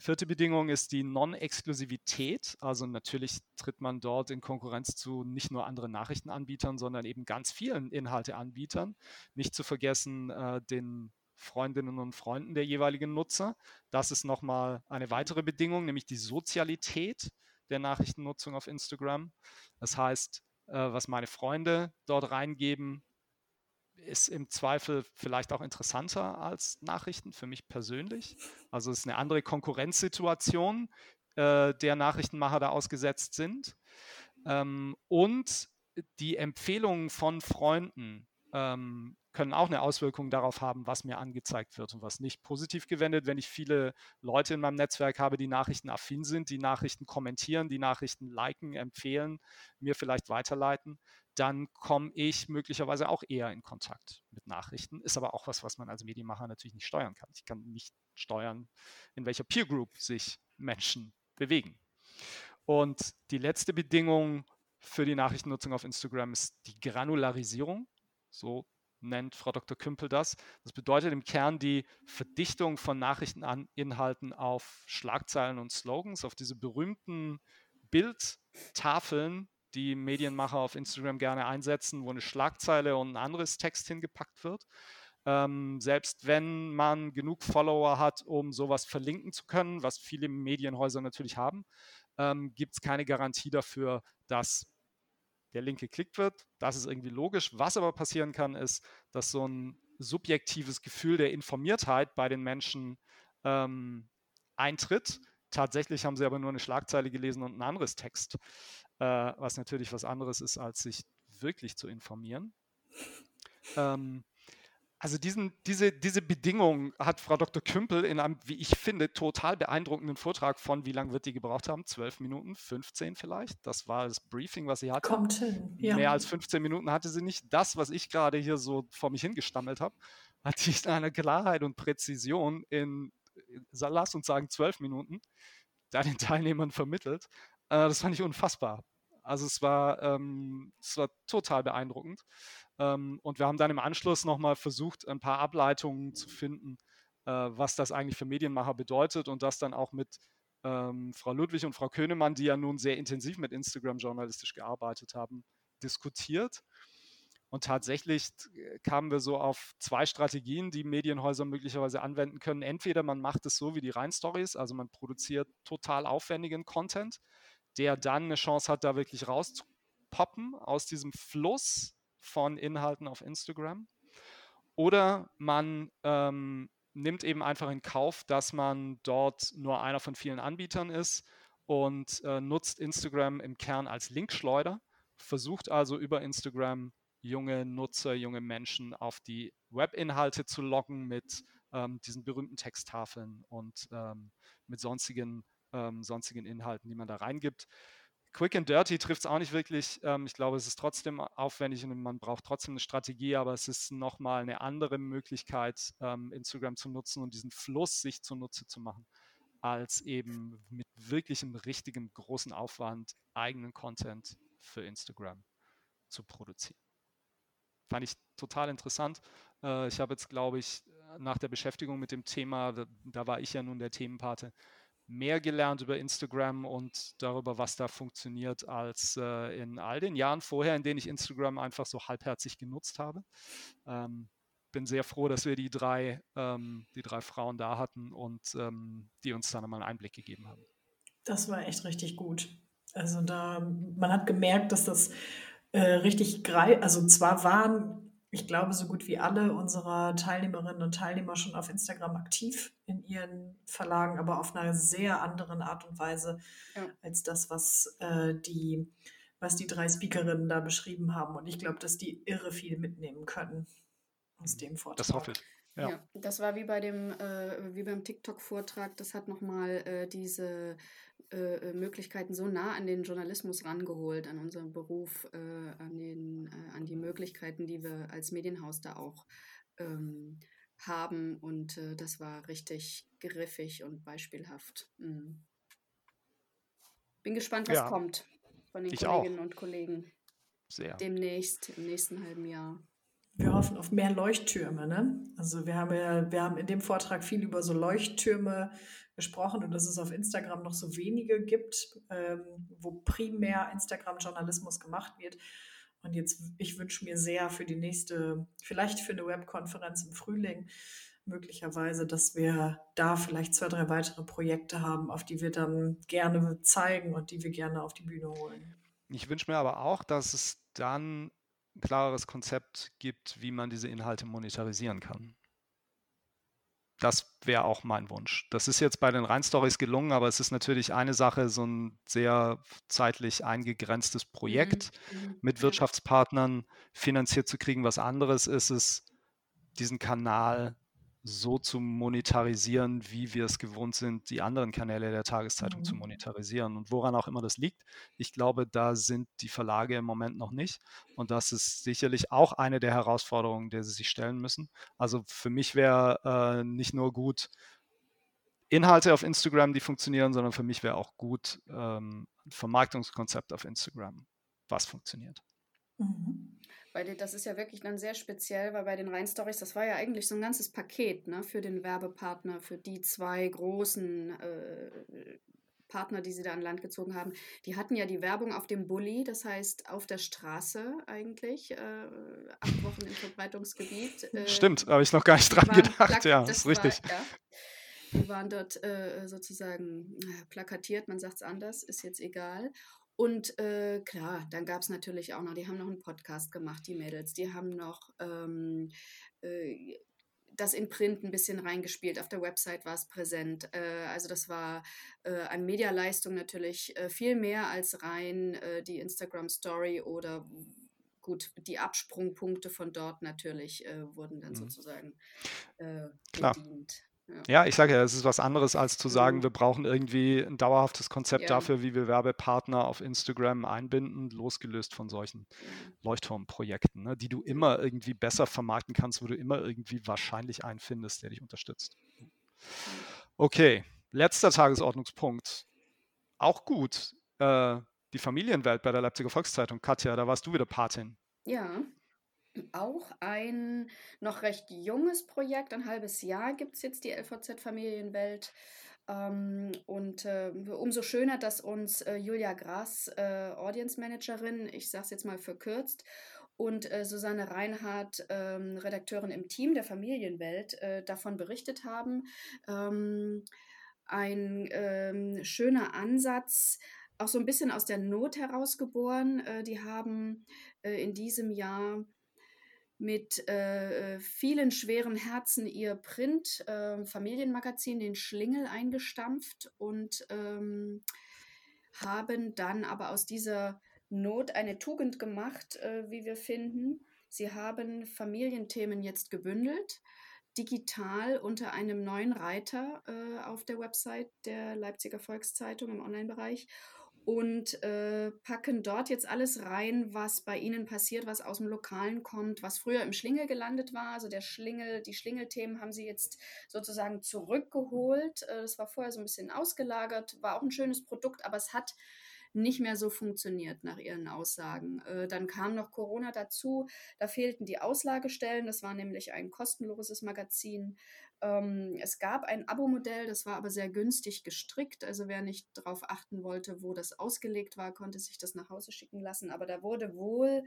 Vierte Bedingung ist die Non-Exklusivität. Also natürlich tritt man dort in Konkurrenz zu nicht nur anderen Nachrichtenanbietern, sondern eben ganz vielen Inhalteanbietern. Nicht zu vergessen äh, den Freundinnen und Freunden der jeweiligen Nutzer. Das ist nochmal eine weitere Bedingung, nämlich die Sozialität der Nachrichtennutzung auf Instagram. Das heißt, äh, was meine Freunde dort reingeben, ist im Zweifel vielleicht auch interessanter als Nachrichten für mich persönlich. Also es ist eine andere Konkurrenzsituation, äh, der Nachrichtenmacher da ausgesetzt sind. Ähm, und die Empfehlungen von Freunden ähm, können auch eine Auswirkung darauf haben, was mir angezeigt wird und was nicht. Positiv gewendet, wenn ich viele Leute in meinem Netzwerk habe, die nachrichtenaffin sind, die Nachrichten kommentieren, die Nachrichten liken, empfehlen, mir vielleicht weiterleiten, dann komme ich möglicherweise auch eher in Kontakt mit Nachrichten. Ist aber auch was, was man als Medienmacher natürlich nicht steuern kann. Ich kann nicht steuern, in welcher Peer Group sich Menschen bewegen. Und die letzte Bedingung für die Nachrichtennutzung auf Instagram ist die Granularisierung. So nennt Frau Dr. Kümpel das. Das bedeutet im Kern die Verdichtung von Nachrichteninhalten auf Schlagzeilen und Slogans, auf diese berühmten Bildtafeln, die Medienmacher auf Instagram gerne einsetzen, wo eine Schlagzeile und ein anderes Text hingepackt wird. Ähm, selbst wenn man genug Follower hat, um sowas verlinken zu können, was viele Medienhäuser natürlich haben, ähm, gibt es keine Garantie dafür, dass der Link geklickt wird. Das ist irgendwie logisch. Was aber passieren kann, ist, dass so ein subjektives Gefühl der Informiertheit bei den Menschen ähm, eintritt. Tatsächlich haben sie aber nur eine Schlagzeile gelesen und ein anderes Text, äh, was natürlich was anderes ist, als sich wirklich zu informieren. Ähm, also diesen, diese, diese Bedingung hat Frau Dr. Kümpel in einem, wie ich finde, total beeindruckenden Vortrag von, wie lange wird die gebraucht haben? Zwölf Minuten, 15 vielleicht? Das war das Briefing, was sie hatte. Kommt hin, ja. Mehr als 15 Minuten hatte sie nicht. Das, was ich gerade hier so vor mich hingestammelt habe, hat sie in einer Klarheit und Präzision in, lass uns sagen, zwölf Minuten da den Teilnehmern vermittelt. Äh, das fand ich unfassbar. Also es war, ähm, es war total beeindruckend. Ähm, und wir haben dann im Anschluss nochmal versucht, ein paar Ableitungen zu finden, äh, was das eigentlich für Medienmacher bedeutet und das dann auch mit ähm, Frau Ludwig und Frau Könemann, die ja nun sehr intensiv mit Instagram journalistisch gearbeitet haben, diskutiert. Und tatsächlich äh, kamen wir so auf zwei Strategien, die Medienhäuser möglicherweise anwenden können. Entweder man macht es so wie die Rhein-Stories, also man produziert total aufwendigen Content, der dann eine Chance hat, da wirklich rauszupoppen aus diesem Fluss von Inhalten auf Instagram. Oder man ähm, nimmt eben einfach in Kauf, dass man dort nur einer von vielen Anbietern ist und äh, nutzt Instagram im Kern als Linkschleuder, versucht also über Instagram junge Nutzer, junge Menschen auf die Webinhalte zu locken mit ähm, diesen berühmten Texttafeln und ähm, mit sonstigen, ähm, sonstigen Inhalten, die man da reingibt Quick and Dirty trifft es auch nicht wirklich. Ähm, ich glaube, es ist trotzdem aufwendig und man braucht trotzdem eine Strategie, aber es ist nochmal eine andere Möglichkeit, ähm, Instagram zu nutzen und diesen Fluss sich zunutze zu machen, als eben mit wirklichem, richtigem, großen Aufwand eigenen Content für Instagram zu produzieren. Fand ich total interessant. Äh, ich habe jetzt, glaube ich, nach der Beschäftigung mit dem Thema, da, da war ich ja nun der Themenpate, mehr gelernt über Instagram und darüber, was da funktioniert, als äh, in all den Jahren vorher, in denen ich Instagram einfach so halbherzig genutzt habe. Ähm, bin sehr froh, dass wir die drei, ähm, die drei Frauen da hatten und ähm, die uns dann mal einen Einblick gegeben haben. Das war echt richtig gut. Also da, man hat gemerkt, dass das äh, richtig greif, also zwar waren ich glaube, so gut wie alle unserer Teilnehmerinnen und Teilnehmer schon auf Instagram aktiv in ihren Verlagen, aber auf einer sehr anderen Art und Weise ja. als das, was äh, die, was die drei Speakerinnen da beschrieben haben. Und ich glaube, dass die irre viel mitnehmen können aus dem Vortrag. Das hoffe ich. Ja. ja. das war wie bei dem, äh, wie beim TikTok-Vortrag, das hat nochmal äh, diese äh, äh, Möglichkeiten so nah an den Journalismus rangeholt, an unseren Beruf, äh, an, den, äh, an die Möglichkeiten, die wir als Medienhaus da auch ähm, haben. Und äh, das war richtig griffig und beispielhaft. Mhm. Bin gespannt, was ja, kommt von den Kolleginnen auch. und Kollegen. Sehr. Demnächst, im nächsten halben Jahr. Wir hoffen auf mehr Leuchttürme. Ne? Also wir haben ja, wir haben in dem Vortrag viel über so Leuchttürme gesprochen und dass es auf Instagram noch so wenige gibt, ähm, wo primär Instagram-Journalismus gemacht wird. Und jetzt, ich wünsche mir sehr für die nächste, vielleicht für eine Webkonferenz im Frühling, möglicherweise, dass wir da vielleicht zwei, drei weitere Projekte haben, auf die wir dann gerne zeigen und die wir gerne auf die Bühne holen. Ich wünsche mir aber auch, dass es dann klareres Konzept gibt, wie man diese Inhalte monetarisieren kann das wäre auch mein Wunsch. Das ist jetzt bei den Rhein-Stories gelungen, aber es ist natürlich eine Sache, so ein sehr zeitlich eingegrenztes Projekt mhm. mhm. mit Wirtschaftspartnern finanziert zu kriegen. Was anderes ist es, diesen Kanal so zu monetarisieren, wie wir es gewohnt sind, die anderen Kanäle der Tageszeitung mhm. zu monetarisieren. Und woran auch immer das liegt, ich glaube, da sind die Verlage im Moment noch nicht. Und das ist sicherlich auch eine der Herausforderungen, der sie sich stellen müssen. Also für mich wäre äh, nicht nur gut, Inhalte auf Instagram, die funktionieren, sondern für mich wäre auch gut ähm, ein Vermarktungskonzept auf Instagram, was funktioniert. Mhm. Weil das ist ja wirklich dann sehr speziell, weil bei den Rhein-Stories, das war ja eigentlich so ein ganzes Paket ne, für den Werbepartner, für die zwei großen äh, Partner, die sie da an Land gezogen haben. Die hatten ja die Werbung auf dem Bulli, das heißt auf der Straße eigentlich, äh, acht Wochen im Verbreitungsgebiet. Äh, Stimmt, habe ich noch gar nicht dran gedacht, ja, das ist richtig. War, ja. Die waren dort äh, sozusagen plakatiert, man sagt es anders, ist jetzt egal. Und äh, klar, dann gab es natürlich auch noch, die haben noch einen Podcast gemacht, die Mädels, die haben noch ähm, äh, das in Print ein bisschen reingespielt, auf der Website war es präsent. Äh, also das war äh, an Medialeistung natürlich äh, viel mehr als rein äh, die Instagram Story oder gut, die Absprungpunkte von dort natürlich wurden dann mhm. sozusagen Klar. bedient. Ja, ich sage ja, es ist was anderes, als zu sagen, mhm. wir brauchen irgendwie ein dauerhaftes Konzept ja. dafür, wie wir Werbepartner auf Instagram einbinden, losgelöst von solchen. Leuchtturmprojekten, ne, die du immer irgendwie besser vermarkten kannst, wo du immer irgendwie wahrscheinlich einen findest, der dich unterstützt. Okay, letzter Tagesordnungspunkt. Auch gut. Äh, die Familienwelt bei der Leipziger Volkszeitung. Katja, da warst du wieder Patin. Ja, auch ein noch recht junges Projekt, ein halbes Jahr gibt es jetzt die LVZ Familienwelt. Ähm, und äh, umso schöner, dass uns äh, Julia Grass, äh, Audience Managerin, ich sage es jetzt mal verkürzt, und äh, Susanne Reinhardt, ähm, Redakteurin im Team der Familienwelt, äh, davon berichtet haben. Ähm, ein ähm, schöner Ansatz, auch so ein bisschen aus der Not herausgeboren. Äh, die haben in diesem Jahr mit äh, äh, vielen schweren Herzen ihr Print-Familienmagazin, äh, den Schlingel, eingestampft und ähm, haben dann aber aus dieser Not eine Tugend gemacht, äh, wie wir finden. Sie haben Familienthemen jetzt gebündelt, digital unter einem neuen Reiter äh, auf der Website der Leipziger Volkszeitung im Online-Bereich und äh, packen dort jetzt alles rein, was bei ihnen passiert, was aus dem Lokalen kommt, was früher im Schlingel gelandet war. Also der Schlingel, die Schlingelthemen haben sie jetzt sozusagen zurückgeholt. Äh, das war vorher so ein bisschen ausgelagert, war auch ein schönes Produkt, aber es hat nicht mehr so funktioniert nach ihren Aussagen. Äh, dann kam noch Corona dazu, da fehlten die Auslagestellen, das war nämlich ein kostenloses Magazin. Ähm, es gab ein Abo-Modell, das war aber sehr günstig gestrickt, also wer nicht darauf achten wollte, wo das ausgelegt war, konnte sich das nach Hause schicken lassen, aber da wurde wohl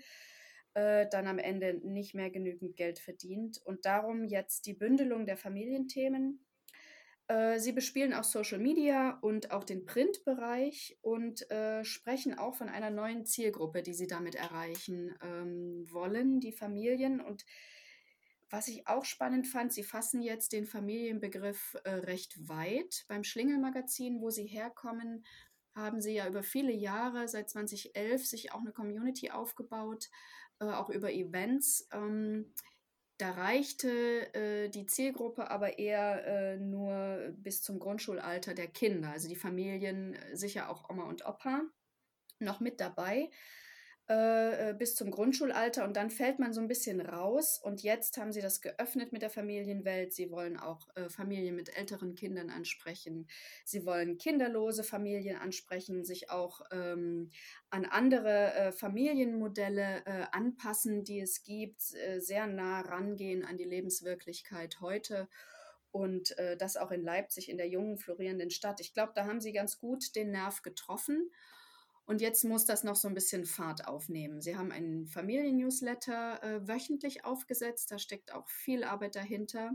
äh, dann am Ende nicht mehr genügend Geld verdient. Und darum jetzt die Bündelung der Familienthemen. Äh, sie bespielen auch Social Media und auch den Printbereich und äh, sprechen auch von einer neuen Zielgruppe, die sie damit erreichen ähm, wollen, die Familien. Und was ich auch spannend fand, sie fassen jetzt den Familienbegriff äh, recht weit. Beim Schlingel-Magazin, wo sie herkommen, haben sie ja über viele Jahre, seit 2011, sich auch eine Community aufgebaut, äh, auch über Events. Ähm, da reichte äh, die Zielgruppe aber eher äh, nur bis zum Grundschulalter der Kinder, also die Familien, äh, sicher auch Oma und Opa, noch mit dabei. Äh, äh, bis zum Grundschulalter und dann fällt man so ein bisschen raus und jetzt haben sie das geöffnet mit der Familienwelt. Sie wollen auch äh, Familien mit älteren Kindern ansprechen. Sie wollen kinderlose Familien ansprechen, sich auch ähm, an andere äh, Familienmodelle äh, anpassen, die es gibt, äh, sehr nah rangehen an die Lebenswirklichkeit heute und das auch in Leipzig, in der jungen, florierenden Stadt. Ich glaube, da haben sie ganz gut den Nerv getroffen. Und jetzt muss das noch so ein bisschen Fahrt aufnehmen. Sie haben einen Familien-Newsletter äh, wöchentlich aufgesetzt, da steckt auch viel Arbeit dahinter.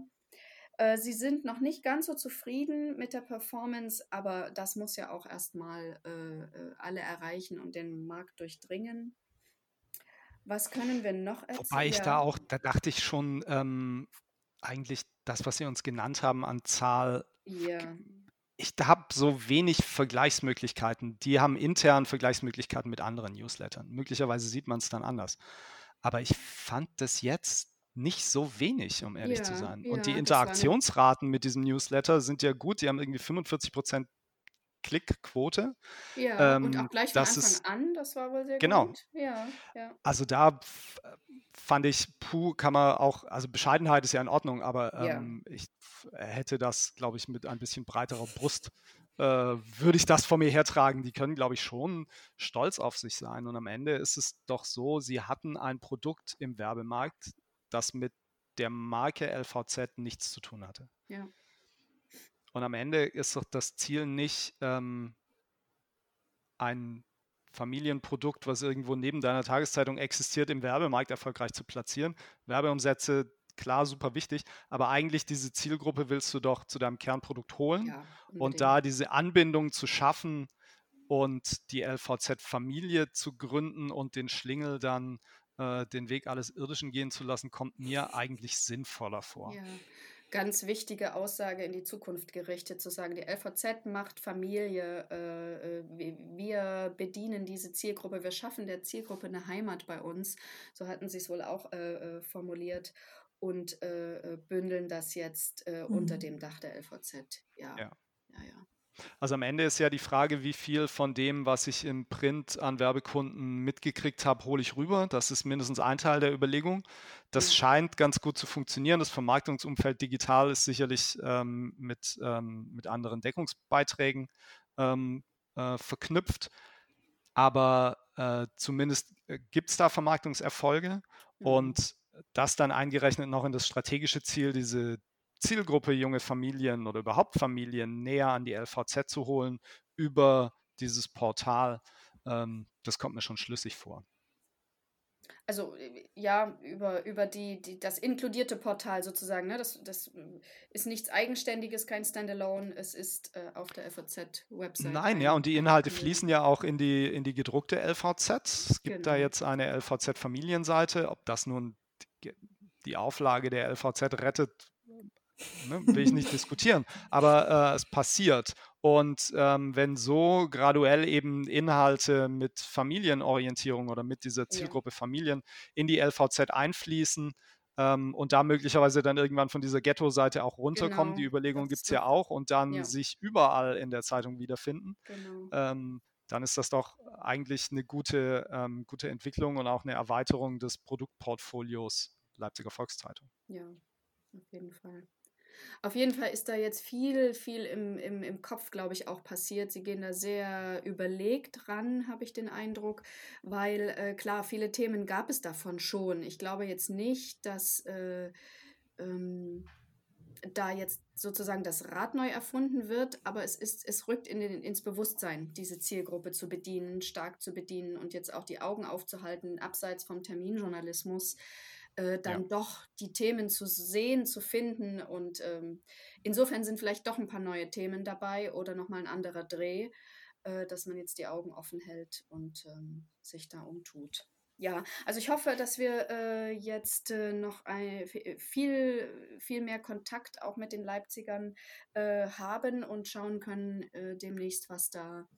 Äh, Sie sind noch nicht ganz so zufrieden mit der Performance, aber das muss ja auch erstmal äh, äh, alle erreichen und den Markt durchdringen. Was können wir noch erzählen? Wobei ich da auch, da dachte ich schon, ähm, eigentlich das, was Sie uns genannt haben an Zahl ja ich habe so wenig Vergleichsmöglichkeiten. Die haben intern Vergleichsmöglichkeiten mit anderen Newslettern. Möglicherweise sieht man es dann anders. Aber ich fand das jetzt nicht so wenig, um ehrlich ja, zu sein. Und ja, die Interaktionsraten mit diesem Newsletter sind ja gut. Die haben irgendwie 45 Prozent Klickquote. Ja, ähm, und auch gleich von Anfang ist, an, das war wohl sehr genau. gut. Ja, ja. Also da fand ich, puh, kann man auch, also Bescheidenheit ist ja in Ordnung, aber ähm, ja. ich hätte das, glaube ich, mit ein bisschen breiterer Brust, äh, würde ich das vor mir hertragen. Die können, glaube ich, schon stolz auf sich sein. Und am Ende ist es doch so, sie hatten ein Produkt im Werbemarkt, das mit der Marke LVZ nichts zu tun hatte. Ja. Und am Ende ist doch das Ziel nicht, ähm, ein Familienprodukt, was irgendwo neben deiner Tageszeitung existiert, im Werbemarkt erfolgreich zu platzieren. Werbeumsätze, klar, super wichtig, aber eigentlich diese Zielgruppe willst du doch zu deinem Kernprodukt holen ja, und da diese Anbindung zu schaffen und die LVZ-Familie zu gründen und den Schlingel dann äh, den Weg alles Irdischen gehen zu lassen, kommt mir eigentlich sinnvoller vor. Ja ganz wichtige Aussage in die Zukunft gerichtet, zu sagen, die LVZ macht Familie, äh, äh wir bedienen diese Zielgruppe, wir schaffen der Zielgruppe eine Heimat bei uns, so hatten sie es wohl auch äh, äh formuliert, und äh, äh, bündeln das jetzt mhm. unter dem Dach der LVZ. Ja. ja. ja, ja. Also am Ende ist ja die Frage, wie viel von dem, was ich im Print an Werbekunden mitgekriegt habe, hole ich rüber. Das ist mindestens ein Teil der Überlegung. Das scheint ganz gut zu funktionieren. Das Vermarktungsumfeld digital ist sicherlich ähm, mit, ähm, mit anderen Deckungsbeiträgen ähm, äh, verknüpft. Aber äh, zumindest äh, gibt es da Vermarktungserfolge. Mhm. Und das dann eingerechnet noch in das strategische Ziel, diese Zielgruppe junge Familien oder überhaupt Familien näher an die LVZ zu holen über dieses Portal, ähm, das kommt mir schon schlüssig vor. Also äh, ja, über, über die, die, das inkludierte Portal sozusagen. Ne? Das, das ist nichts Eigenständiges, kein Standalone. Es ist äh, auf der LVZ-Website. Nein, ja, und die Inhalte fließen ja auch in die, in die gedruckte LVZ. Es gibt genau. da jetzt eine LVZ-Familienseite. Ob das nun die Auflage der LVZ rettet, ne, will ich nicht diskutieren, aber äh, es passiert. Und ähm, wenn so graduell eben Inhalte mit Familienorientierung oder mit dieser Zielgruppe ja. Familien in die LVZ einfließen, ähm, und da möglicherweise dann irgendwann von dieser Ghetto-Seite auch runterkommen. Genau, die Überlegung gibt es ja auch und dann ja. sich überall in der Zeitung wiederfinden. Genau. Ähm, dann ist das doch eigentlich eine gute, ähm, gute Entwicklung und auch eine Erweiterung des Produktportfolios Leipziger Volkszeitung. Ja, auf jeden Fall. Auf jeden Fall ist da jetzt viel, viel im, im, im Kopf, glaube ich, auch passiert. Sie gehen da sehr überlegt ran, habe ich den Eindruck, weil äh, klar, viele Themen gab es davon schon. Ich glaube jetzt nicht, dass äh, ähm, da jetzt sozusagen das Rad neu erfunden wird, aber es, ist, es rückt in den, ins Bewusstsein, diese Zielgruppe zu bedienen, stark zu bedienen und jetzt auch die Augen aufzuhalten, abseits vom Terminjournalismus äh, dann ja. doch die Themen zu sehen, zu finden. Und ähm, insofern sind vielleicht doch ein paar neue Themen dabei oder nochmal ein anderer Dreh, äh, dass man jetzt die Augen offen hält und ähm, sich da umtut. Ja, also ich hoffe, dass wir äh, jetzt äh, noch ein, viel, viel mehr Kontakt auch mit den Leipzigern äh, haben und schauen können äh, demnächst, was da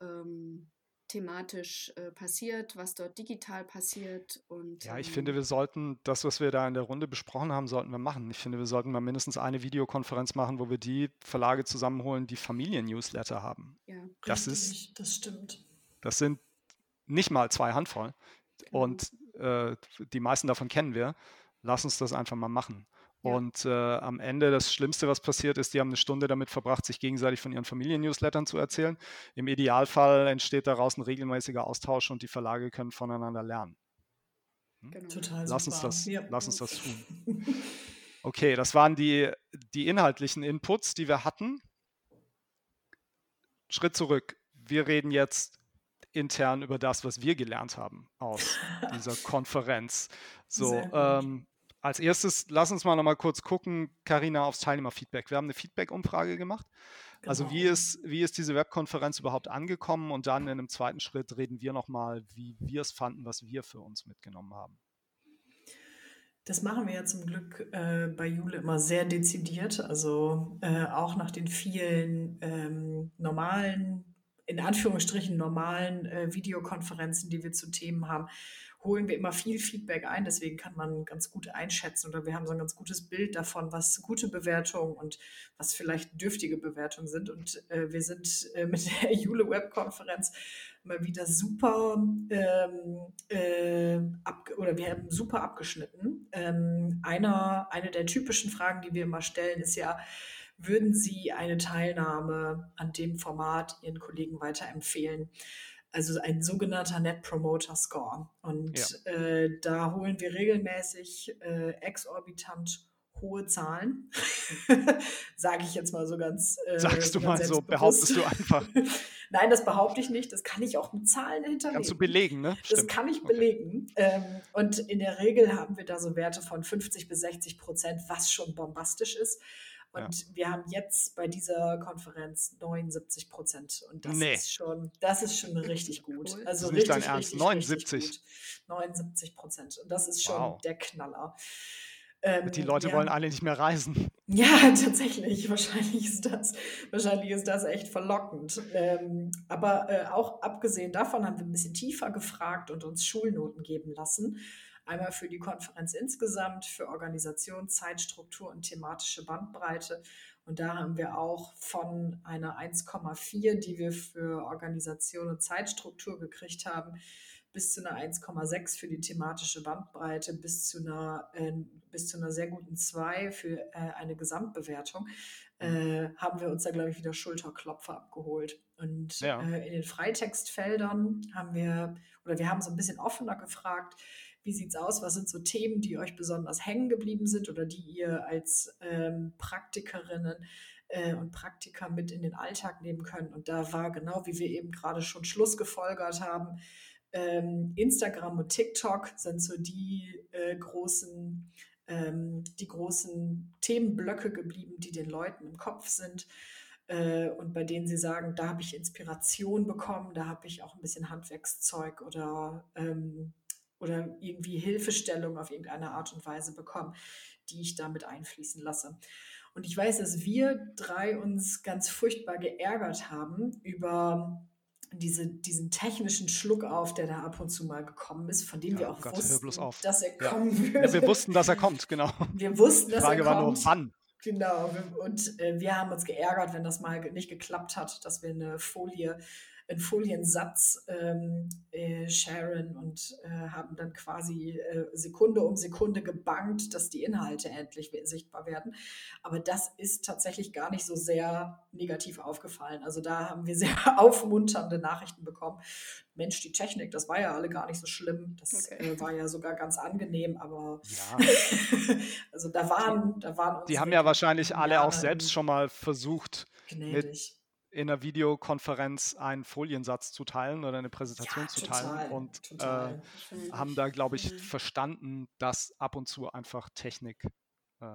ähm, thematisch äh, passiert, was dort digital passiert. Und, ja, ich ähm, finde, wir sollten das, was wir da in der Runde besprochen haben, sollten wir machen. Ich finde, wir sollten mal mindestens eine Videokonferenz machen, wo wir die Verlage zusammenholen, die Familien-Newsletter haben. Ja, das richtig, ist, das stimmt. Das sind nicht mal zwei Handvoll. Genau. Und äh, die meisten davon kennen wir. Lass uns das einfach mal machen. Und äh, am Ende das Schlimmste, was passiert ist, die haben eine Stunde damit verbracht, sich gegenseitig von ihren Familien-Newslettern zu erzählen. Im Idealfall entsteht daraus ein regelmäßiger Austausch und die Verlage können voneinander lernen. Hm? Genau. Total lass uns das, ja. lass uns das tun. Okay, das waren die, die inhaltlichen Inputs, die wir hatten. Schritt zurück. Wir reden jetzt intern über das, was wir gelernt haben aus dieser Konferenz. So, ähm, als erstes, lass uns mal noch mal kurz gucken, Karina, aufs Teilnehmerfeedback. Wir haben eine Feedback-Umfrage gemacht. Genau. Also wie ist, wie ist diese Webkonferenz überhaupt angekommen? Und dann in einem zweiten Schritt reden wir noch mal, wie wir es fanden, was wir für uns mitgenommen haben. Das machen wir ja zum Glück äh, bei Jule immer sehr dezidiert. Also äh, auch nach den vielen ähm, normalen, in Anführungsstrichen normalen äh, Videokonferenzen, die wir zu Themen haben, holen wir immer viel Feedback ein. Deswegen kann man ganz gut einschätzen oder wir haben so ein ganz gutes Bild davon, was gute Bewertungen und was vielleicht dürftige Bewertungen sind. Und äh, wir sind äh, mit der Jule Web-Konferenz mal wieder super ähm, äh, ab, oder wir haben super abgeschnitten. Ähm, einer, eine der typischen Fragen, die wir immer stellen, ist ja, würden Sie eine Teilnahme an dem Format Ihren Kollegen weiterempfehlen? Also ein sogenannter Net Promoter Score. Und ja. äh, da holen wir regelmäßig äh, exorbitant hohe Zahlen. Sage ich jetzt mal so ganz. Äh, Sagst du mal so, behauptest du einfach. Nein, das behaupte ich nicht. Das kann ich auch mit Zahlen hinterlegen. Kannst du belegen, ne? Stimmt. Das kann ich belegen. Okay. Ähm, und in der Regel haben wir da so Werte von 50 bis 60 Prozent, was schon bombastisch ist. Und ja. wir haben jetzt bei dieser Konferenz 79 Prozent. Und das nee. ist schon, das ist schon richtig gut. Cool. Also das ist richtig, nicht dein Ernst. Richtig, 79. Richtig 79 Prozent. Und das ist schon wow. der Knaller. Ähm, die Leute ja. wollen alle nicht mehr reisen. Ja, tatsächlich. Wahrscheinlich ist das, wahrscheinlich ist das echt verlockend. Ähm, aber äh, auch abgesehen davon haben wir ein bisschen tiefer gefragt und uns Schulnoten geben lassen. Einmal für die Konferenz insgesamt, für Organisation, Zeitstruktur und thematische Bandbreite. Und da haben wir auch von einer 1,4, die wir für Organisation und Zeitstruktur gekriegt haben, bis zu einer 1,6 für die thematische Bandbreite, bis zu einer, äh, bis zu einer sehr guten 2 für äh, eine Gesamtbewertung, äh, haben wir uns da, glaube ich, wieder Schulterklopfer abgeholt. Und ja. Äh, in den Freitextfeldern haben wir, oder wir haben so ein bisschen offener gefragt, wie sieht es aus? Was sind so Themen, die euch besonders hängen geblieben sind oder die ihr als ähm, Praktikerinnen äh, und Praktiker mit in den Alltag nehmen könnt? Und da war genau, wie wir eben gerade schon Schluss gefolgert haben, ähm, Instagram und TikTok sind so die äh, großen ähm, die großen Themenblöcke geblieben, die den Leuten im Kopf sind äh, und bei denen sie sagen, da habe ich Inspiration bekommen, da habe ich auch ein bisschen Handwerkszeug oder ähm, oder irgendwie Hilfestellung auf irgendeine Art und Weise bekommen, die ich damit einfließen lasse. Und ich weiß, dass wir drei uns ganz furchtbar geärgert haben über diese, diesen technischen Schluck auf, der da ab und zu mal gekommen ist, von dem ja, wir auch Gott, wussten, dass er kommen ja. würde. Ja, wir wussten, dass er kommt, genau. Wir wussten, dass Frage er kommt. war nur, wann. Genau, und äh, wir haben uns geärgert, wenn das mal nicht geklappt hat, dass wir eine Folie einen Foliensatz ähm, äh, sharen und äh, haben dann quasi äh, Sekunde um Sekunde gebankt, dass die Inhalte endlich sichtbar werden. Aber das ist tatsächlich gar nicht so sehr negativ aufgefallen. Also da haben wir sehr aufmunternde Nachrichten bekommen. Mensch, die Technik, das war ja alle gar nicht so schlimm. Das okay. äh, war ja sogar ganz angenehm, aber ja. also da waren, da waren Die haben ja wahrscheinlich alle auch selbst schon mal versucht, gnädig. mit in einer Videokonferenz einen Foliensatz zu teilen oder eine Präsentation ja, zu teilen total, und total. Äh, haben da, glaube ich, mhm. verstanden, dass ab und zu einfach Technik äh,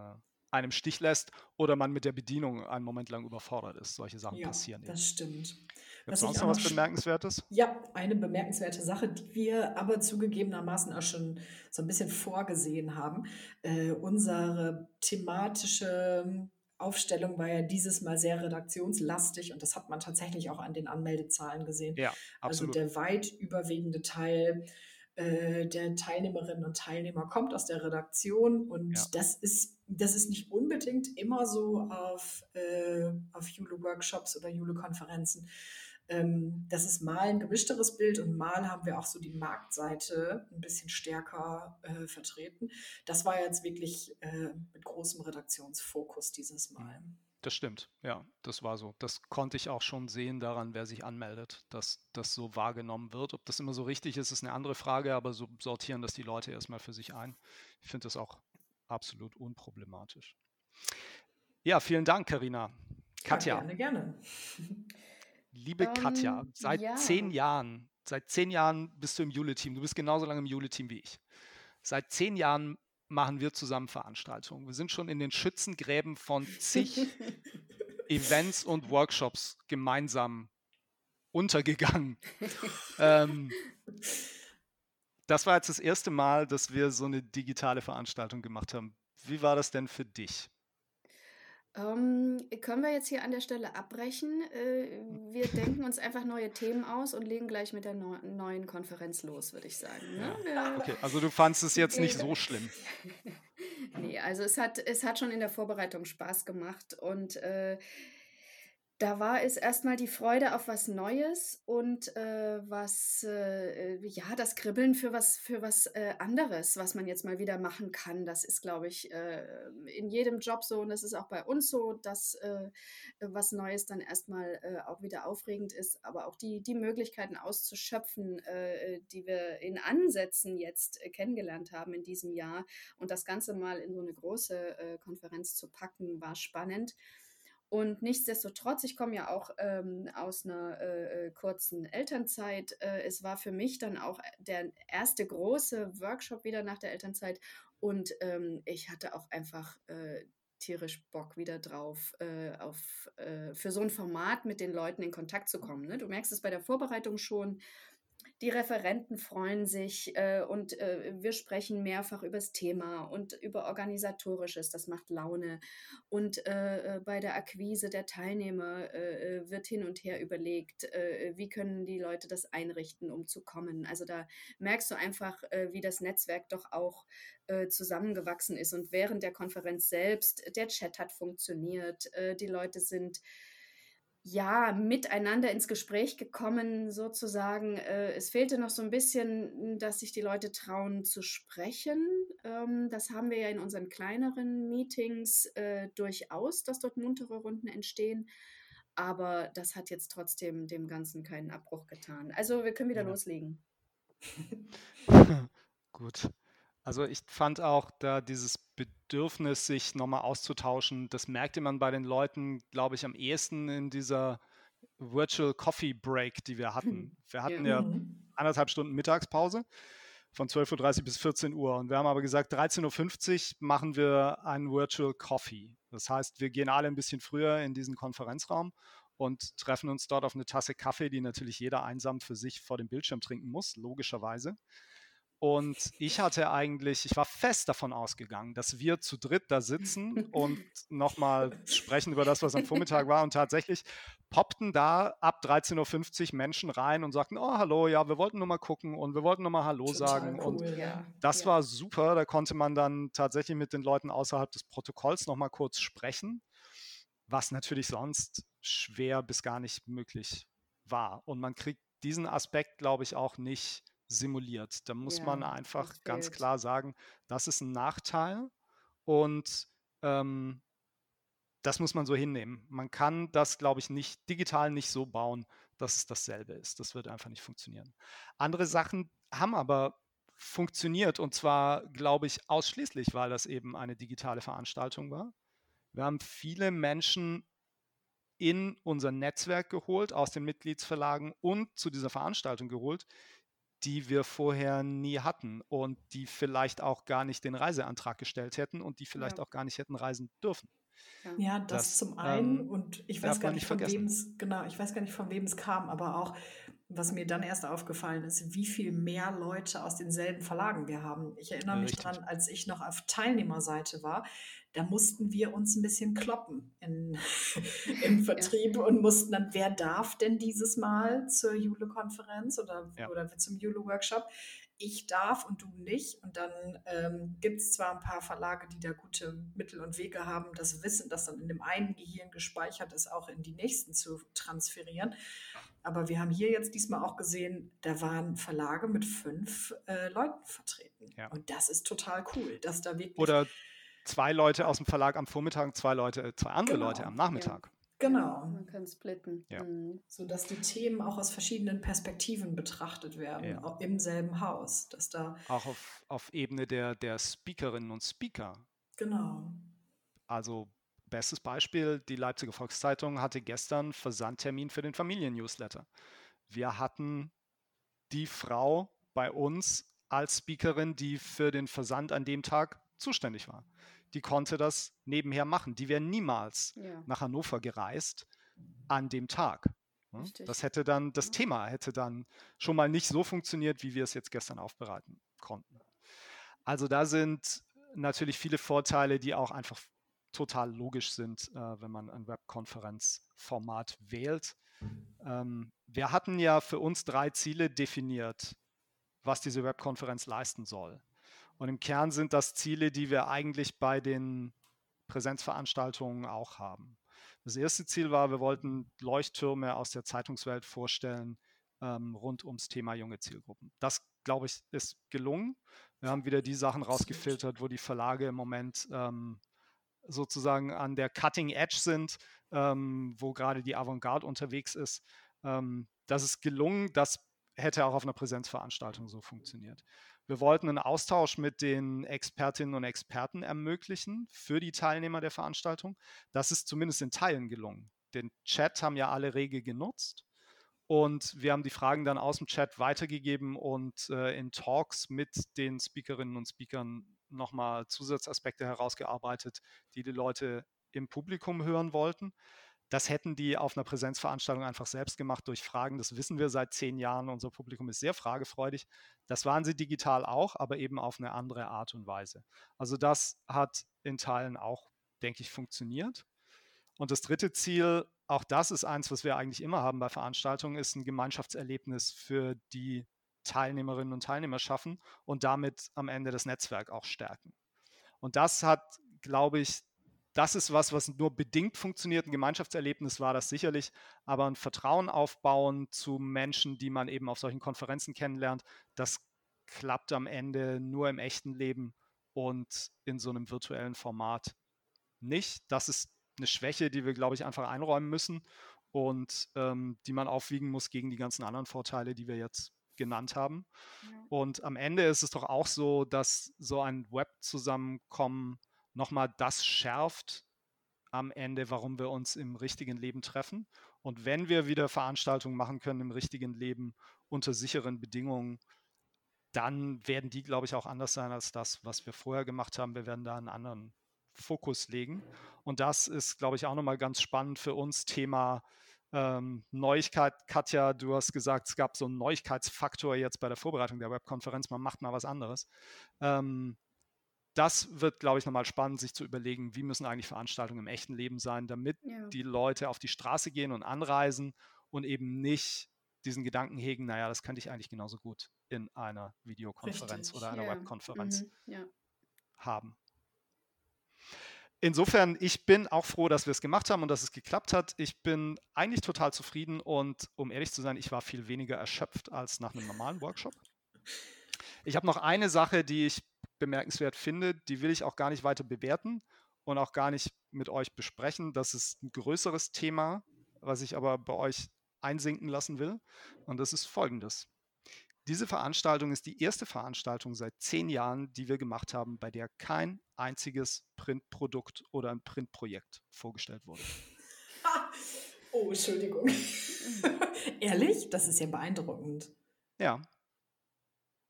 einem Stich lässt oder man mit der Bedienung einen Moment lang überfordert ist. Solche Sachen ja, passieren. Das stimmt. Gibt es sonst noch was Bemerkenswertes? Ja, eine bemerkenswerte Sache, die wir aber zugegebenermaßen auch schon so ein bisschen vorgesehen haben. Äh, unsere thematische Aufstellung war ja dieses Mal sehr redaktionslastig und das hat man tatsächlich auch an den Anmeldezahlen gesehen. Ja, also absolut. Also der weit überwiegende Teil äh, der Teilnehmerinnen und Teilnehmer kommt aus der Redaktion und ja. das ist das ist nicht unbedingt immer so auf, äh, auf Jule-Workshops oder Jule-Konferenzen. Ähm, das ist mal ein gemischteres Bild und mal haben wir auch so die Marktseite ein bisschen stärker äh, vertreten. Das war jetzt wirklich äh, mit großem Redaktionsfokus dieses Mal. Das stimmt, ja, das war so. Das konnte ich auch schon sehen daran, wer sich anmeldet, dass das so wahrgenommen wird. Ob das immer so richtig ist, ist eine andere Frage, aber so sortieren das die Leute erstmal für sich ein. Ich finde das auch absolut unproblematisch. Ja, vielen Dank, Karina. Katja. Ja, gerne, gerne. Liebe um, Katja, ähm, seit ja. zehn Jahren, seit zehn Jahren bist du im Jule-Team. Du bist genauso lange im Jule-Team wie ich. Seit zehn Jahren machen wir zusammen Veranstaltungen. Wir sind schon in den Schützengräben von zig Events und Workshops gemeinsam untergegangen. ähm, das war jetzt das erste Mal, dass wir so eine digitale Veranstaltung gemacht haben. Wie war das denn für dich? Ähm, können wir jetzt hier an der Stelle abbrechen? Äh, wir denken uns einfach neue Themen aus und legen gleich mit der neu neuen Konferenz los, würde ich sagen. Ne? Ja. Okay, also du fandest es jetzt nicht so schlimm. nee, also es hat, es hat schon in der Vorbereitung Spaß gemacht und äh, da war es erstmal die Freude auf was Neues und äh, was, äh, ja, das Kribbeln für was, für was äh, anderes, was man jetzt mal wieder machen kann. Das ist, glaube ich, äh, in jedem Job so und das ist auch bei uns so, dass äh, was Neues dann erstmal äh, auch wieder aufregend ist, aber auch die, die Möglichkeiten auszuschöpfen, die wir in Ansätzen jetzt kennengelernt haben in diesem Jahr und das Ganze mal in so eine große Konferenz zu packen, war spannend. Und nichtsdestotrotz, ich komme ja auch ähm, aus einer äh, äh, kurzen Elternzeit. Äh, es war für mich dann auch der erste große Workshop wieder nach der Elternzeit. Und ähm, ich hatte auch einfach äh, tierisch Bock wieder drauf, äh, auf, äh, für so ein Format mit den Leuten in Kontakt zu kommen. Ne? Du merkst es bei der Vorbereitung schon die Referenten freuen sich äh, und äh, wir sprechen mehrfach über das Thema und über organisatorisches, das macht Laune. Und äh, äh bei der Akquise der Teilnehmer äh, äh, wird hin und her überlegt, wie können die Leute das einrichten, um zu kommen. Also da merkst du einfach, wie das Netzwerk doch auch zusammengewachsen ist. Und während der Konferenz selbst, der Chat hat funktioniert, die Leute sind ja, miteinander ins Gespräch gekommen, sozusagen. Äh, es fehlte noch so ein bisschen, dass sich die Leute trauen zu sprechen. Ähm, das haben wir ja in unseren kleineren Meetings äh, durchaus, dass dort muntere Runden entstehen. Aber das hat jetzt trotzdem dem Ganzen keinen Abbruch getan. Also wir können wieder ja. loslegen. Gut. Also ich fand auch da dieses Bedürfnis, sich nochmal auszutauschen, das merkte man bei den Leuten, glaube ich, am ehesten in dieser Virtual Coffee Break, die wir hatten. Hm. Wir hatten ja, ja mhm. anderthalb Stunden Mittagspause von 12.30 Uhr bis 14 Uhr. Und wir haben aber gesagt, 13.50 Uhr machen wir einen Virtual Coffee. Das heißt, wir gehen alle ein bisschen früher in diesen Konferenzraum und treffen uns dort auf eine Tasse Kaffee, die natürlich jeder einsam für sich vor dem Bildschirm trinken muss, logischerweise. Und ich hatte eigentlich, ich war fest davon ausgegangen, dass wir zu dritt da sitzen und nochmal sprechen über das, was am Vormittag war. Und tatsächlich poppten da ab 13.50 Uhr Menschen rein und sagten, oh, hallo, ja, wir wollten nur mal gucken und wir wollten nur mal Hallo Total sagen. Cool, und ja. das ja. war super. Da konnte man dann tatsächlich mit den Leuten außerhalb des Protokolls nochmal kurz sprechen, was natürlich sonst schwer bis gar nicht möglich wahr. Und man kriegt diesen Aspekt, glaube ich, auch nicht simuliert. Da muss Ja, man einfach ganz klar sagen, das ist ein Nachteil und ähm, das muss man so hinnehmen. Man kann das, glaube ich, nicht digital nicht so bauen, dass es dasselbe ist. Das wird einfach nicht funktionieren. Andere Sachen haben aber funktioniert und zwar, glaube ich, ausschließlich, weil das eben eine digitale Veranstaltung war. Wir haben viele Menschen in unser Netzwerk geholt, aus den Mitgliedsverlagen und zu dieser Veranstaltung geholt, die wir vorher nie hatten und die vielleicht auch gar nicht den Reiseantrag gestellt hätten und die vielleicht Ja. auch gar nicht hätten reisen dürfen. Ja. Ja, das, Das, zum einen ähm, und ich weiß gar nicht, von wem es, genau, ich weiß gar nicht, von wem es kam, aber auch, was mir dann erst aufgefallen ist, wie viel mehr Leute aus denselben Verlagen wir haben. Ich erinnere mich Richtig. dran, als ich noch auf Teilnehmerseite war, da mussten wir uns ein bisschen kloppen in, im Vertrieb und mussten dann, wer darf denn dieses Mal zur Jule-Konferenz oder, Ja. oder zum Jule-Workshop? Ich darf und du nicht. Und dann ähm, gibt es zwar ein paar Verlage, die da gute Mittel und Wege haben, das Wissen, das dann in dem einen Gehirn gespeichert ist, auch in die nächsten zu transferieren. Aber wir haben hier jetzt diesmal auch gesehen, da waren Verlage mit fünf äh, Leuten vertreten. Ja. Und das ist total cool, dass da wirklich. Oder zwei Leute aus dem Verlag am Vormittag, zwei Leute, zwei andere Genau, Leute am Nachmittag. genau. Man kann splitten. Ja. Mhm. So dass die Themen auch aus verschiedenen Perspektiven betrachtet werden, Ja. auch im selben Haus. Dass da, Auch auf, auf Ebene der, der Speakerinnen und Speaker. genau. Also bestes Beispiel, die Leipziger Volkszeitung hatte gestern Versandtermin für den Familien-Newsletter. Wir hatten die Frau bei uns als Speakerin, die für den Versand an dem Tag zuständig war. Die konnte das nebenher machen. Die wäre niemals Ja. nach Hannover gereist an dem Tag. Ne? Richtig. Das hätte dann, das Ja. Thema hätte dann schon mal nicht so funktioniert, wie wir es jetzt gestern aufbereiten konnten. Also da sind natürlich viele Vorteile, die auch einfach total logisch sind, äh, wenn man ein Webkonferenzformat wählt. Ähm, wir hatten ja für uns drei Ziele definiert, was diese Webkonferenz leisten soll. Und im Kern sind das Ziele, die wir eigentlich bei den Präsenzveranstaltungen auch haben. Das erste Ziel war, wir wollten Leuchttürme aus der Zeitungswelt vorstellen ähm, rund ums Thema junge Zielgruppen. Das, glaube ich, ist gelungen. Wir haben wieder die Sachen rausgefiltert, wo die Verlage im Moment ähm, sozusagen an der Cutting Edge sind, ähm, wo gerade die Avantgarde unterwegs ist. Ähm, das ist gelungen. Das hätte auch auf einer Präsenzveranstaltung so funktioniert. Wir wollten einen Austausch mit den Expertinnen und Experten ermöglichen für die Teilnehmer der Veranstaltung. Das ist zumindest in Teilen gelungen. Den Chat haben ja alle rege genutzt. Und wir haben die Fragen dann aus dem Chat weitergegeben und äh, in Talks mit den Speakerinnen und Speakern nochmal Zusatzaspekte herausgearbeitet, die die Leute im Publikum hören wollten. Das hätten die auf einer Präsenzveranstaltung einfach selbst gemacht durch Fragen. Das wissen wir seit zehn Jahren. Unser Publikum ist sehr fragefreudig. Das waren sie digital auch, aber eben auf eine andere Art und Weise. Also das hat in Teilen auch, denke ich, funktioniert. Und das dritte Ziel, auch das ist eins, was wir eigentlich immer haben bei Veranstaltungen, ist ein Gemeinschaftserlebnis für die Teilnehmerinnen und Teilnehmer schaffen und damit am Ende das Netzwerk auch stärken. Und das hat, glaube ich, das ist was, was nur bedingt funktioniert. Ein Gemeinschaftserlebnis war das sicherlich, aber ein Vertrauen aufbauen zu Menschen, die man eben auf solchen Konferenzen kennenlernt, das klappt am Ende nur im echten Leben und in so einem virtuellen Format nicht. Das ist eine Schwäche, die wir, glaube ich, einfach einräumen müssen und ähm, die man aufwiegen muss gegen die ganzen anderen Vorteile, die wir jetzt genannt haben. Ja. Und am Ende ist es doch auch so, dass so ein Web-Zusammenkommen nochmal das schärft am Ende, warum wir uns im richtigen Leben treffen. Und wenn wir wieder Veranstaltungen machen können im richtigen Leben unter sicheren Bedingungen, dann werden die, glaube ich, auch anders sein als das, was wir vorher gemacht haben. Wir werden da einen anderen Fokus legen. Und das ist, glaube ich, auch nochmal ganz spannend für uns. Thema ähm, Neuigkeit. Katja, du hast gesagt, es gab so einen Neuigkeitsfaktor jetzt bei der Vorbereitung der Webkonferenz. Man macht mal was anderes. Ähm, das wird, glaube ich, nochmal spannend, sich zu überlegen, wie müssen eigentlich Veranstaltungen im echten Leben sein, damit Ja. die Leute auf die Straße gehen und anreisen und eben nicht diesen Gedanken hegen, naja, das könnte ich eigentlich genauso gut in einer Videokonferenz Richtig. oder einer Ja. Webkonferenz Mhm. Ja. haben. Insofern, ich bin auch froh, dass wir es gemacht haben und dass es geklappt hat. Ich bin eigentlich total zufrieden und um ehrlich zu sein, ich war viel weniger erschöpft als nach einem normalen Workshop. Ich habe noch eine Sache, die ich bemerkenswert finde, die will ich auch gar nicht weiter bewerten und auch gar nicht mit euch besprechen. Das ist ein größeres Thema, was ich aber bei euch einsinken lassen will. Und das ist folgendes. Diese Veranstaltung ist die erste Veranstaltung seit zehn Jahren, die wir gemacht haben, bei der kein einziges Printprodukt oder ein Printprojekt vorgestellt wurde. Oh, Entschuldigung. Ehrlich? Das ist ja beeindruckend. Ja.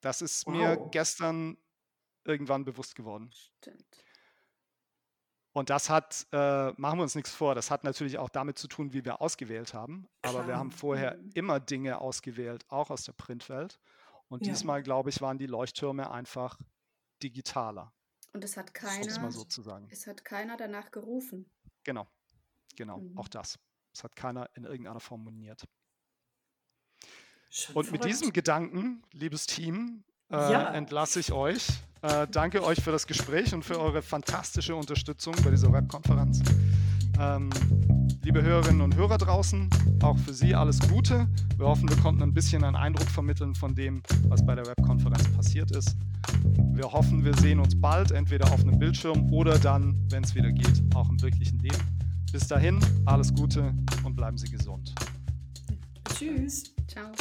Das ist wow. mir gestern irgendwann bewusst geworden. Stimmt. Und das hat, äh, machen wir uns nichts vor, das hat natürlich auch damit zu tun, wie wir ausgewählt haben. Aber Klar. wir haben vorher mhm. immer Dinge ausgewählt, auch aus der Printwelt. Und ja. diesmal, glaube ich, waren die Leuchttürme einfach digitaler. Und es hat keiner, so es hat keiner danach gerufen. Genau, genau, mhm. auch das. Es hat keiner in irgendeiner Form moniert. Schon und verrückt. mit diesem Gedanken, liebes Team, äh, ja. entlasse ich euch. Äh, danke euch für das Gespräch und für eure fantastische Unterstützung bei dieser Webkonferenz. Ähm, liebe Hörerinnen und Hörer draußen, auch für Sie alles Gute. Wir hoffen, wir konnten ein bisschen einen Eindruck vermitteln von dem, was bei der Webkonferenz passiert ist. Wir hoffen, wir sehen uns bald, entweder auf einem Bildschirm oder dann, wenn es wieder geht, auch im wirklichen Leben. Bis dahin, alles Gute und bleiben Sie gesund. Tschüss. Ciao.